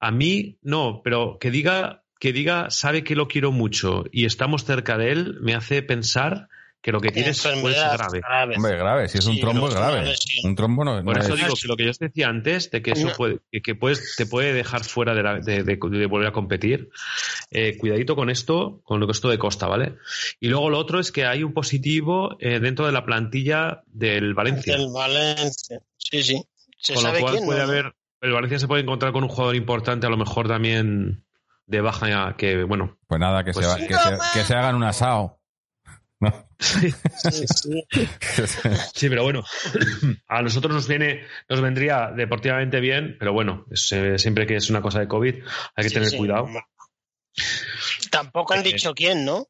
A mí no, pero que diga que diga sabe que lo quiero mucho y estamos cerca de él me hace pensar que lo que tienes puede ser grave. grave. Hombre, grave, si es un Sí, trombo es grave. Un trombo no, Por no eso es- digo que lo que yo os decía antes, de que eso puede, que, puedes, te puede dejar fuera de, la- de- de- de volver a competir. Eh, cuidadito con esto, con lo que esto de Costa, ¿vale? Y luego lo otro es que hay un positivo eh, dentro de la plantilla del Valencia. Del Valencia. Sí, sí. ¿Se Con lo sabe cual quién? puede no? haber, el Valencia se puede encontrar con un jugador importante, a lo mejor también de baja que bueno. Pues nada, que, Pues se, va- que, se, que se hagan un asado. ¿no? Sí, sí. Sí, *laughs* pero bueno, *clears throat* a nosotros nos viene, nos vendría deportivamente bien, pero bueno, es, eh, siempre que es una cosa de COVID hay que Sí, tener sí. cuidado. Tampoco han Eh, dicho quién, ¿no?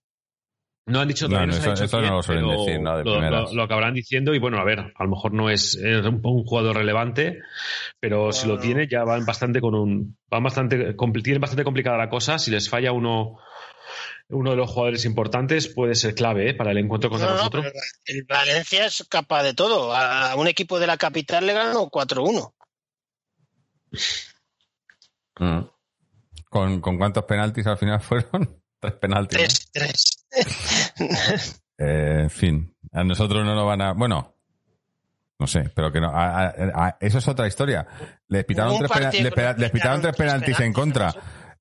No han dicho No, todavía, no, se ha eso- dicho eso no quién, lo suelen pero decir, ¿no? De lo, primeras. lo- lo acabarán diciendo y bueno, a ver, a lo mejor no es, es un, un jugador relevante, pero si lo No. tiene ya van bastante con un, van bastante, tienen bastante complicada la cosa. Si les falla uno, uno de los jugadores importantes puede ser clave ¿eh? para el encuentro contra No, no, nosotros. el Valencia es capaz de todo. A un equipo de la capital le ganó 4-1. Mm. ¿Con, ¿Con cuántos penaltis al final *laughs* fueron? Tres penaltis. ¿no? 3-3. *laughs* Eh, en fin, a nosotros no nos van a. Bueno, no sé, pero que no. a- a- a- eso es otra historia. Les pitaron, tres, pena- les, que nos pitaron tres penaltis en contra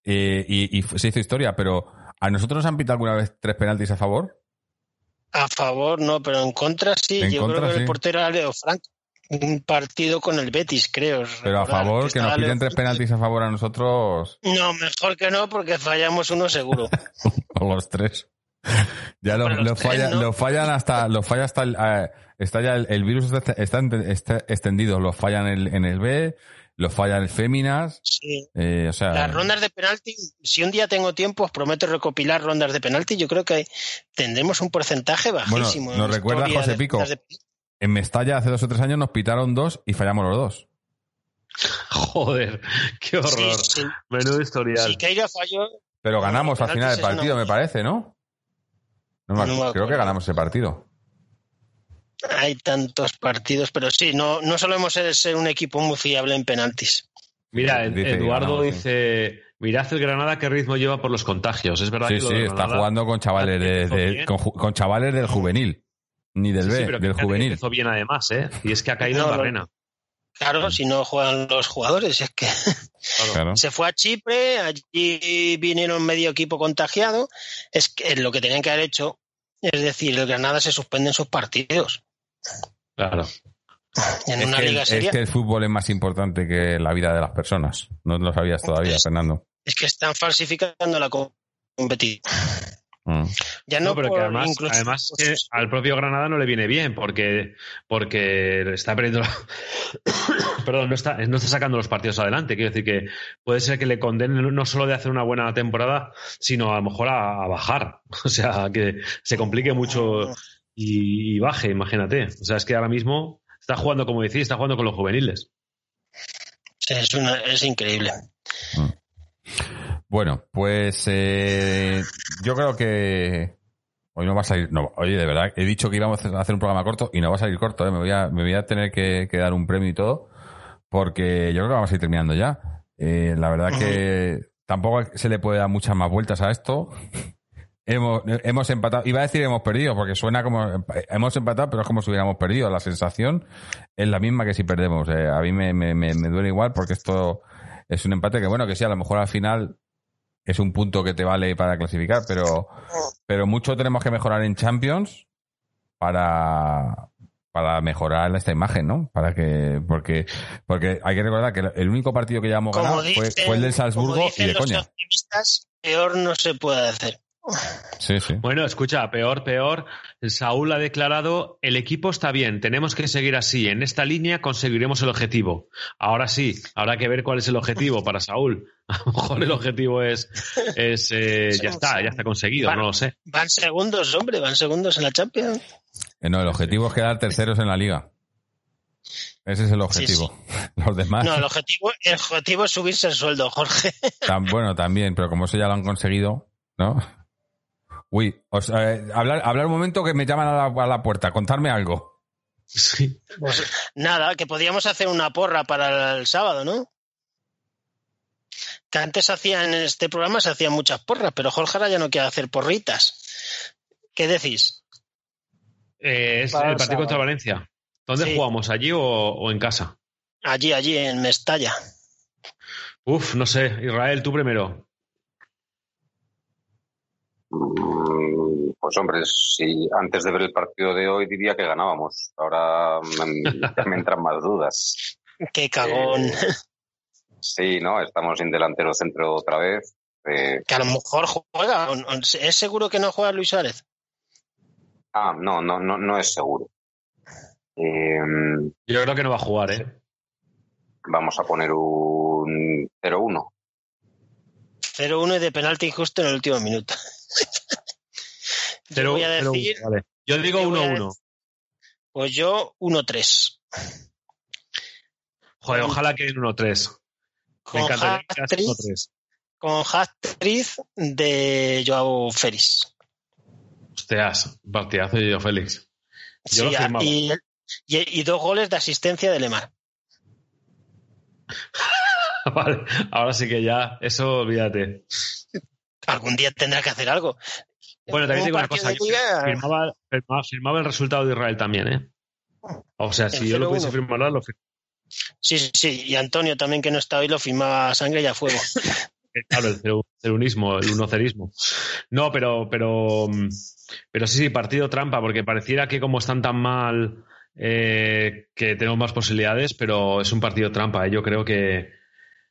eh, y, y se hizo historia, pero ¿a nosotros nos han pitado alguna vez tres penaltis a favor? A favor, no, pero en contra sí. En Yo contra, creo que sí. el portero era Leo Frank. Un partido con el Betis, creo. Pero a favor, que nos estaba Leo piten tres penaltis a favor a nosotros, No, mejor que no, porque fallamos uno seguro. o *laughs* los tres. *laughs* Ya lo, los lo tres, fallan, ¿no? lo fallan hasta, lo falla hasta el, eh, está ya el, el virus está, está, está extendido, lo fallan en el, en el B, lo fallan el Féminas, Sí. eh, o sea, Las rondas de penalti, si un día tengo tiempo, os prometo recopilar rondas de penalti. Yo creo que tendremos un porcentaje bajísimo. nos recuerda José Pico. de en Mestalla hace dos o tres años nos pitaron dos y fallamos los dos. Joder, qué horror. Sí, sí. Menudo historial. Si Keira falló, Pero ganamos al final del partido, me parece, ¿no? No creo acuerdo. que ganamos ese partido. hay tantos partidos, pero sí, no, no solemos ser, ser un equipo muy fiable en penaltis. Mira, Dice Eduardo ganamos, sí. dice, mirad el Granada qué ritmo lleva por los contagios. Es verdad Sí, que sí, está Granada- jugando con chavales de, con, chavales del juvenil, ni del Sí, B, sí, pero del que juvenil. Empezó bien además, ¿eh? Y es que ha caído No, en barrena. Claro, si no juegan los jugadores, es que Claro. se fue a Chipre, allí vinieron medio equipo contagiado, es que lo que tenían que haber hecho, es decir, el Granada se suspenden sus partidos. Claro. En Es una que, el, liga es seria, que el fútbol es más importante que la vida de las personas. No lo sabías todavía, Es- Fernando. es que están falsificando la competición. Mm. Ya no, No, pero que además, incluso- además que al propio Granada no le viene bien porque, porque está perdiendo. la- *coughs* Perdón, no está, no está sacando los partidos adelante. Quiero decir que puede ser que le condenen no solo de hacer una buena temporada, sino a lo mejor a, a bajar. *laughs* O sea, que se complique mucho y, y baje, imagínate. O sea, es que ahora mismo está jugando, como decís, está jugando con los juveniles. es, una- es increíble. Bueno, pues eh, yo creo que hoy no va a salir. No, oye, de verdad, he dicho que íbamos a hacer un programa corto y no va a salir corto. ¿eh? Me, voy a, me voy a tener que, dar un premio y todo, porque yo creo que vamos a ir terminando ya. Eh, la verdad que tampoco se le puede dar muchas más vueltas a esto. Hemos, hemos empatado, iba a decir hemos perdido, porque suena como hemos empatado, pero es como si hubiéramos perdido. La sensación es la misma que si perdemos. Eh, a mí me, me duele igual porque esto es un empate que, bueno, que sí, a lo mejor al final es un punto que te vale para clasificar, pero, pero mucho tenemos que mejorar en Champions para, para mejorar esta imagen, ¿no? Para que, porque, porque hay que recordar que el único partido que ya hemos Como ganado fue, dicen- fue el del como Salzburgo y dicen de los coña. peor no se puede hacer. Sí, sí. Bueno, escucha, peor, peor. Saúl ha declarado, el equipo está bien, tenemos que seguir así. En esta línea conseguiremos el objetivo. Ahora sí, habrá que ver cuál es el objetivo para Saúl. A lo mejor el objetivo es, es eh, ya está, ya está conseguido, no lo sé. Van segundos, hombre, van segundos en la Champions. Eh, No, el objetivo es quedar terceros en la liga. Ese es el objetivo. *laughs* Los demás, No, el objetivo, el objetivo es subirse el sueldo, Jorge. tam- bueno, también, pero como eso ya lo han conseguido, ¿no? Uy, os- eh, hablar, hablar un momento que me llaman a la, a la puerta, contarme algo. Sí. Pues nada, que podíamos hacer una porra para el sábado, ¿no? Que antes hacían en este programa se hacían muchas porras, pero Jorge ahora ya no quiere hacer porritas. ¿Qué decís? Eh, es Para el partido contra. Valencia. ¿Dónde Sí. jugamos? ¿Allí o, o en casa? Allí, allí, en Mestalla. Uf, no sé. Israel, tú primero. Mm, Pues hombre, si antes de ver el partido de hoy diría que ganábamos. Ahora me, entran más dudas. *laughs* Qué cagón. Eh, sí, ¿no? Estamos sin delantero centro otra vez. Eh, Que a lo mejor juega. ¿O- o- ¿Es seguro que no juega Luis Suárez? ah, no, no, no, no es seguro. Eh, Yo creo que no va a jugar, ¿eh? vamos a poner un 0-1. 0-1 y de penalti justo en el último minuto. *laughs* Yo voy a decir, vale. Yo digo yo voy a 1-1. pues yo 1-3. Joder, ojalá que en 1-3. Me Con encantaría que quedase hat-trick 1-3. con hat-trick de Joao Félix. Hostias, partidazo de yo, Félix. Yo lo Sí, firmaba. y, y- y dos goles de asistencia de Lemar. *laughs* *laughs* Vale, ahora sí que ya, eso olvídate. Algún día tendrá que hacer algo. Bueno, también digo una cosa, liga- firmaba, firmaba, firmaba el resultado de Israel también, ¿eh? O sea, si yo lo 0-1. pudiese firmar, lo firmaba. Sí, sí, sí. Y Antonio también, que no está hoy, lo firmaba a sangre y a fuego. *laughs* Claro, el cerunismo, el unocerismo. No, pero, pero, pero sí, sí, partido trampa, porque pareciera que como están tan mal, eh, que tenemos más posibilidades, pero es un partido trampa. ¿eh? Yo creo que,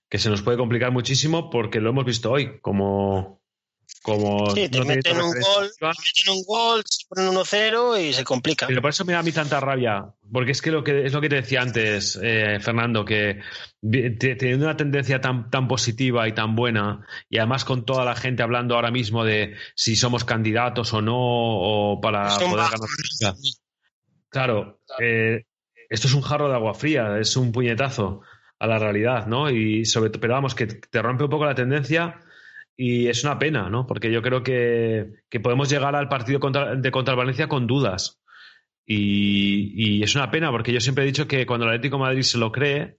que se nos puede complicar muchísimo porque lo hemos visto hoy, como, como Sí, te no meten un gol, te meten un gol, se ponen 1-0 y se complica. Pero por eso me da a mí tanta rabia, porque es que lo que es lo que te decía antes, eh, Fernando, que teniendo una tendencia tan, tan positiva y tan buena, y además con toda la gente hablando ahora mismo de si somos candidatos o no, o para Es un poder bajón. ganar. Claro, eh, esto es un jarro de agua fría, es un puñetazo a la realidad, ¿no? Y sobre todo, pero vamos, que te rompe un poco la tendencia y es una pena, ¿no? Porque yo creo que, que podemos llegar al partido contra, de contra el Valencia con dudas. Y, y es una pena porque yo siempre he dicho que cuando el Atlético de Madrid se lo cree,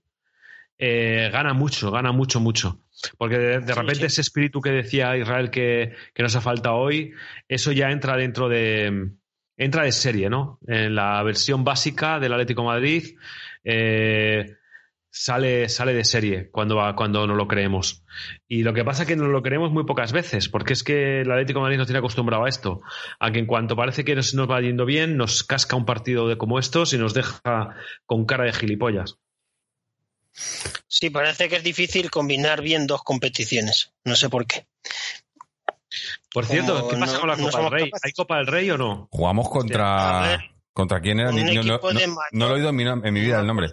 eh, gana mucho, gana mucho, mucho. Porque de, de Sí, repente sí. ese espíritu que decía Israel que, que nos ha faltado hoy, eso ya entra dentro de entra de serie, ¿no? En la versión básica del Atlético de Madrid eh, sale, sale de serie cuando, va- cuando no lo creemos. Y lo que pasa es que no lo creemos muy pocas veces, porque es que el Atlético de Madrid nos tiene acostumbrado a esto, a que en cuanto parece que nos, nos va yendo bien, nos casca un partido de como estos y nos deja con cara de gilipollas. Sí, parece que es difícil combinar bien dos competiciones. No sé por qué. Por cierto, Como ¿qué pasa no- con la no Copa del Rey? capaces. ¿Hay Copa del Rey o no? Jugamos contra. ver, ¿Contra quién era? no, no- lo he oído en mi, nom- en mi vida el nombre.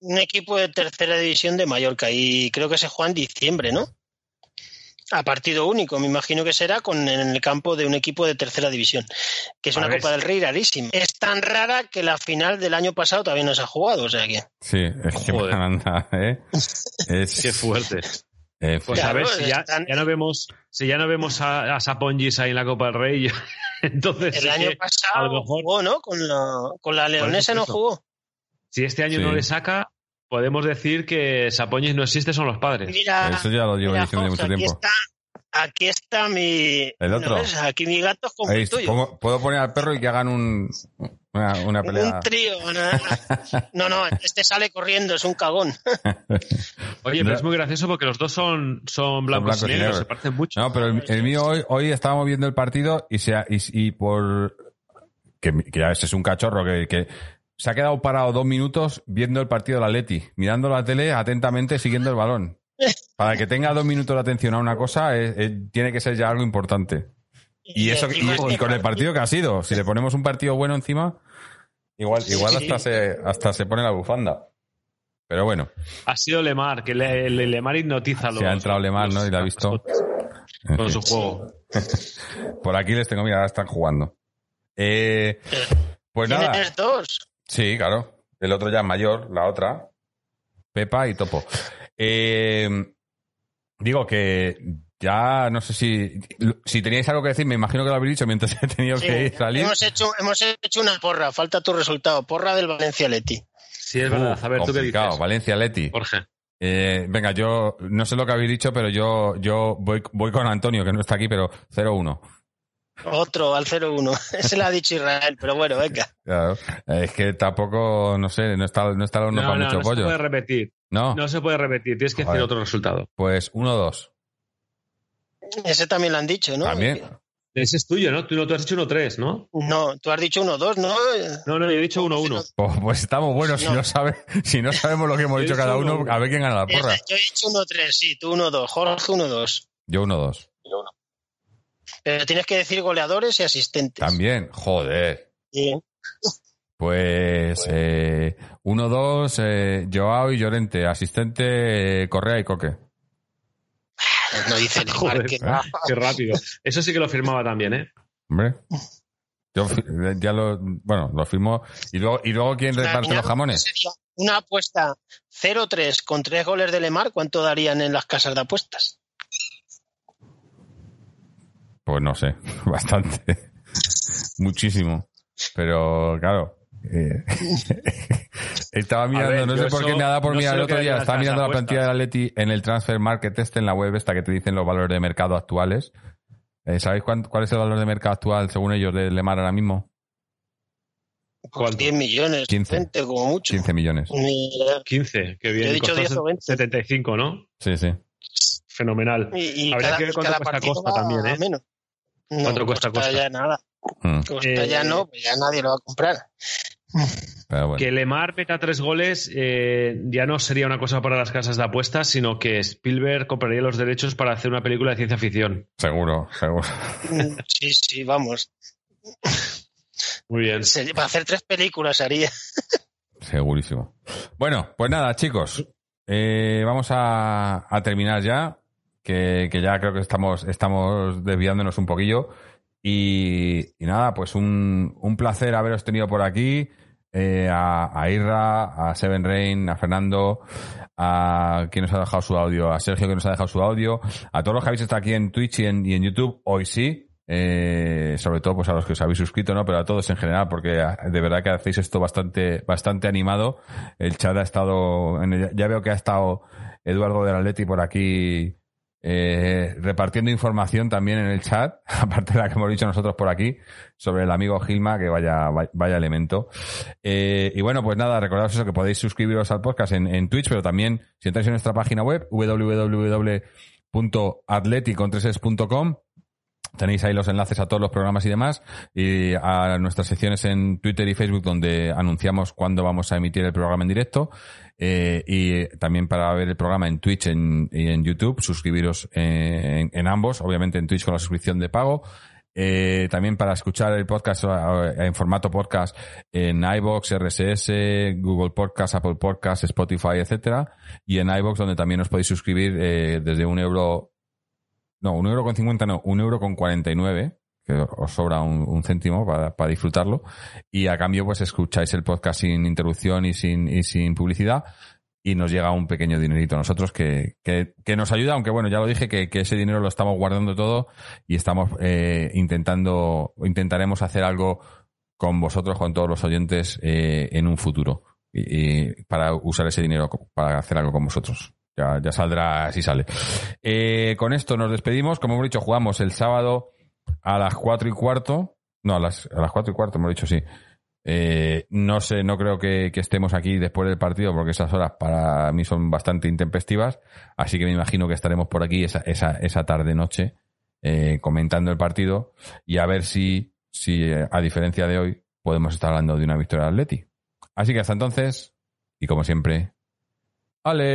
Un equipo de tercera división de Mallorca y creo que se juega en diciembre, ¿no? A partido único, me imagino que será con en el campo de un equipo de tercera división, que es A una ver. Copa del Rey rarísima. Es tan rara que la final del año pasado todavía no se ha jugado, o sea que. Sí, es que Joder. *laughs* anda, ¿eh? Es, Qué fuerte. eh, Pues Claro, a ver, si ya, están- ya no vemos, si ya no vemos a, a Sapongis ahí en la Copa del Rey, *laughs* entonces El año pasado a lo mejor- jugó, ¿no? Con la, con la leonesa no jugó. Si este año Sí. no le saca, podemos decir que Sapongis no existe, son los padres. Mira, eso ya lo llevo mira, diciendo de Jorge, mucho aquí tiempo. Está, aquí está mi. ¿El otro? ¿no ves? Aquí mi gato es como Ahí, el tuyo. pongo- puedo poner al perro y que hagan un, una, una pelea. Un trío. No, *laughs* no, no, este sale corriendo, es un cagón. *laughs* Oye, pero es muy gracioso porque los dos son, son blancos, blancos y y negros, negros. se parecen mucho. No, pero el, el mío hoy, hoy estábamos viendo el partido y se ha- y, y por que, que ya ese es un cachorro que, que se ha quedado parado dos minutos viendo el partido del Atleti, mirando la tele atentamente, siguiendo el balón. Para que tenga dos minutos de atención a una cosa, eh, eh, tiene que ser ya algo importante. Y eso y, y con el partido que ha sido, si le ponemos un partido bueno encima, igual, igual hasta se, hasta se pone la bufanda. Pero bueno, Ha sido Lemar, que le, le- Lemar hipnotiza a los. se ha entrado Lemar, ¿no? Y la ha visto. Con su juego. Por aquí les tengo, mira, ahora están jugando. Eh, pues nada. Tienes dos. Sí, claro. El otro ya es mayor, la otra. Pepa y Topo. Eh, digo que ya no sé si. Si teníais algo que decir, me imagino que lo habéis dicho mientras *laughs* he tenido Sí, que salir. hemos, hecho, hemos hecho una porra, falta tu resultado. Porra del Valencia Leti. Sí, es verdad. A ver, ¿tú qué dices? Valencia Leti. Jorge. Eh, venga, yo no sé lo que habéis dicho, pero yo, yo voy, voy con Antonio, que no está aquí, pero 0-1. Otro al 0-1. Ese *laughs* lo ha dicho Israel, pero bueno, venga. Claro. Es que tampoco, no sé, no está, no está el horno No, para no, mucho no se pollo. puede repetir. No, No se puede repetir. Tienes que Joder. decir otro resultado. pues 1-2. Ese también lo han dicho, ¿no? También. Ese es tuyo, ¿no? Tú, no, tú has dicho 1-3, ¿no? No, tú has dicho 1-2, ¿no? No, no, yo he dicho 1-1. Pues, pues estamos buenos si No. no, sabe, si no sabemos lo que hemos Yo *laughs* dicho cada uno, uno. a ver quién gana la porra. Yo he dicho 1-3, sí, tú 1-2, Jorge 1-2. Yo 1-2. Pero tienes que decir goleadores y asistentes. También, joder. Sí. Pues eh, 1-2, eh, Joao y Llorente, asistente eh, Correa y Coque. No dice el *laughs* Joder, que- qué rápido. Eso sí que lo firmaba también, ¿eh? Hombre. Yo ya lo, bueno, lo firmo. Y luego, y luego ¿quién reparte los jamones? Sería una apuesta 0-3 con tres goles de Lemar, ¿cuánto darían en las casas de apuestas? Pues no sé, *laughs* bastante. Muchísimo. Pero claro. eh, *laughs* estaba mirando, ver, no sé por eso- qué me ha dado por no mirar el otro día. Estaba mirando la apuestas. plantilla del Atleti en el Transfer Market Este en la web esta que te dicen los valores de mercado actuales. Eh, ¿Sabéis cuán- cuál es el valor de mercado actual según ellos de Lemar ahora mismo? ¿Cuánto? 10 millones, 15. 20 como mucho. 15 millones. Mira, 15, que Yo bien. he dicho Costó 10 o 20. 75, ¿no? Sí, sí. Fenomenal. Y, y Habría cada, que ver cuánto cada cuesta Costa también, ¿eh? menos. No, ¿Cuánto cuesta Costa? ya nada. Mm, Costa Eh, ya no, pues ya nadie lo va a comprar. pero bueno. Que Lemar meta tres goles eh, ya no sería una cosa para las casas de apuestas, sino que Spielberg compraría los derechos para hacer una película de ciencia ficción. Seguro, seguro. Mm, Sí, sí, vamos. Muy bien. Se- Para hacer tres películas haría. Segurísimo. Bueno, pues nada, chicos. eh, vamos a, a terminar ya. Que, ya creo que estamos, estamos desviándonos un poquillo. Y, nada, pues un, un placer haberos tenido por aquí. eh, a, a Irra, a Seven Rain, a Fernando, a quien nos ha dejado su audio, a Sergio que nos ha dejado su audio, a todos los que habéis estado aquí en Twitch y en, YouTube, hoy sí. eh, sobre todo pues a los que os habéis suscrito, ¿no? Pero a todos en general, porque ah, de verdad que hacéis esto bastante, bastante animado. El chat ha estado, ya veo que ha estado Eduardo del Atleti por aquí eh, repartiendo información también en el chat, *laughs* aparte de la que hemos dicho nosotros por aquí, sobre el amigo Gilma, que vaya, vaya, elemento. Eh, y bueno, pues nada, recordaos eso, que podéis suscribiros al podcast en, en Twitch, pero también si entráis en nuestra página web, www.atleticontreses.com, Tenéis ahí los enlaces a todos los programas y demás y a nuestras secciones en Twitter y Facebook donde anunciamos cuándo vamos a emitir el programa en directo eh, y también para ver el programa en Twitch en- y en YouTube, suscribiros eh, en, en ambos, obviamente en Twitch con la suscripción de pago. Eh, también para escuchar el podcast eh, en formato podcast en iBox, RSS, Google Podcast, Apple Podcast, Spotify, etcétera, y en iBox donde también os podéis suscribir eh, desde un euro no, un euro con cincuenta no, un euro con cuarenta y nueve, que os sobra un, céntimo para, disfrutarlo. Y a cambio, pues escucháis el podcast sin interrupción y sin, y sin publicidad. Y nos llega un pequeño dinerito a nosotros que, que, nos ayuda, aunque bueno, ya lo dije, que, que ese dinero lo estamos guardando todo y estamos eh, intentando, intentaremos hacer algo con vosotros, con todos los oyentes, eh, en un futuro. Y, para usar ese dinero para hacer algo con vosotros. Ya, ya saldrá si sale. Eh, con esto nos despedimos. Como hemos dicho, jugamos el sábado a las cuatro y cuarto. No, a las, a las cuatro y cuarto, hemos dicho sí. Eh, no sé, no creo que, que estemos aquí después del partido porque esas horas para mí son bastante intempestivas. Así que me imagino que estaremos por aquí esa, esa, esa tarde-noche eh, comentando el partido y a ver si, si eh, a diferencia de hoy, podemos estar hablando de una victoria de Atleti. Así que hasta entonces, y como siempre, Aleti.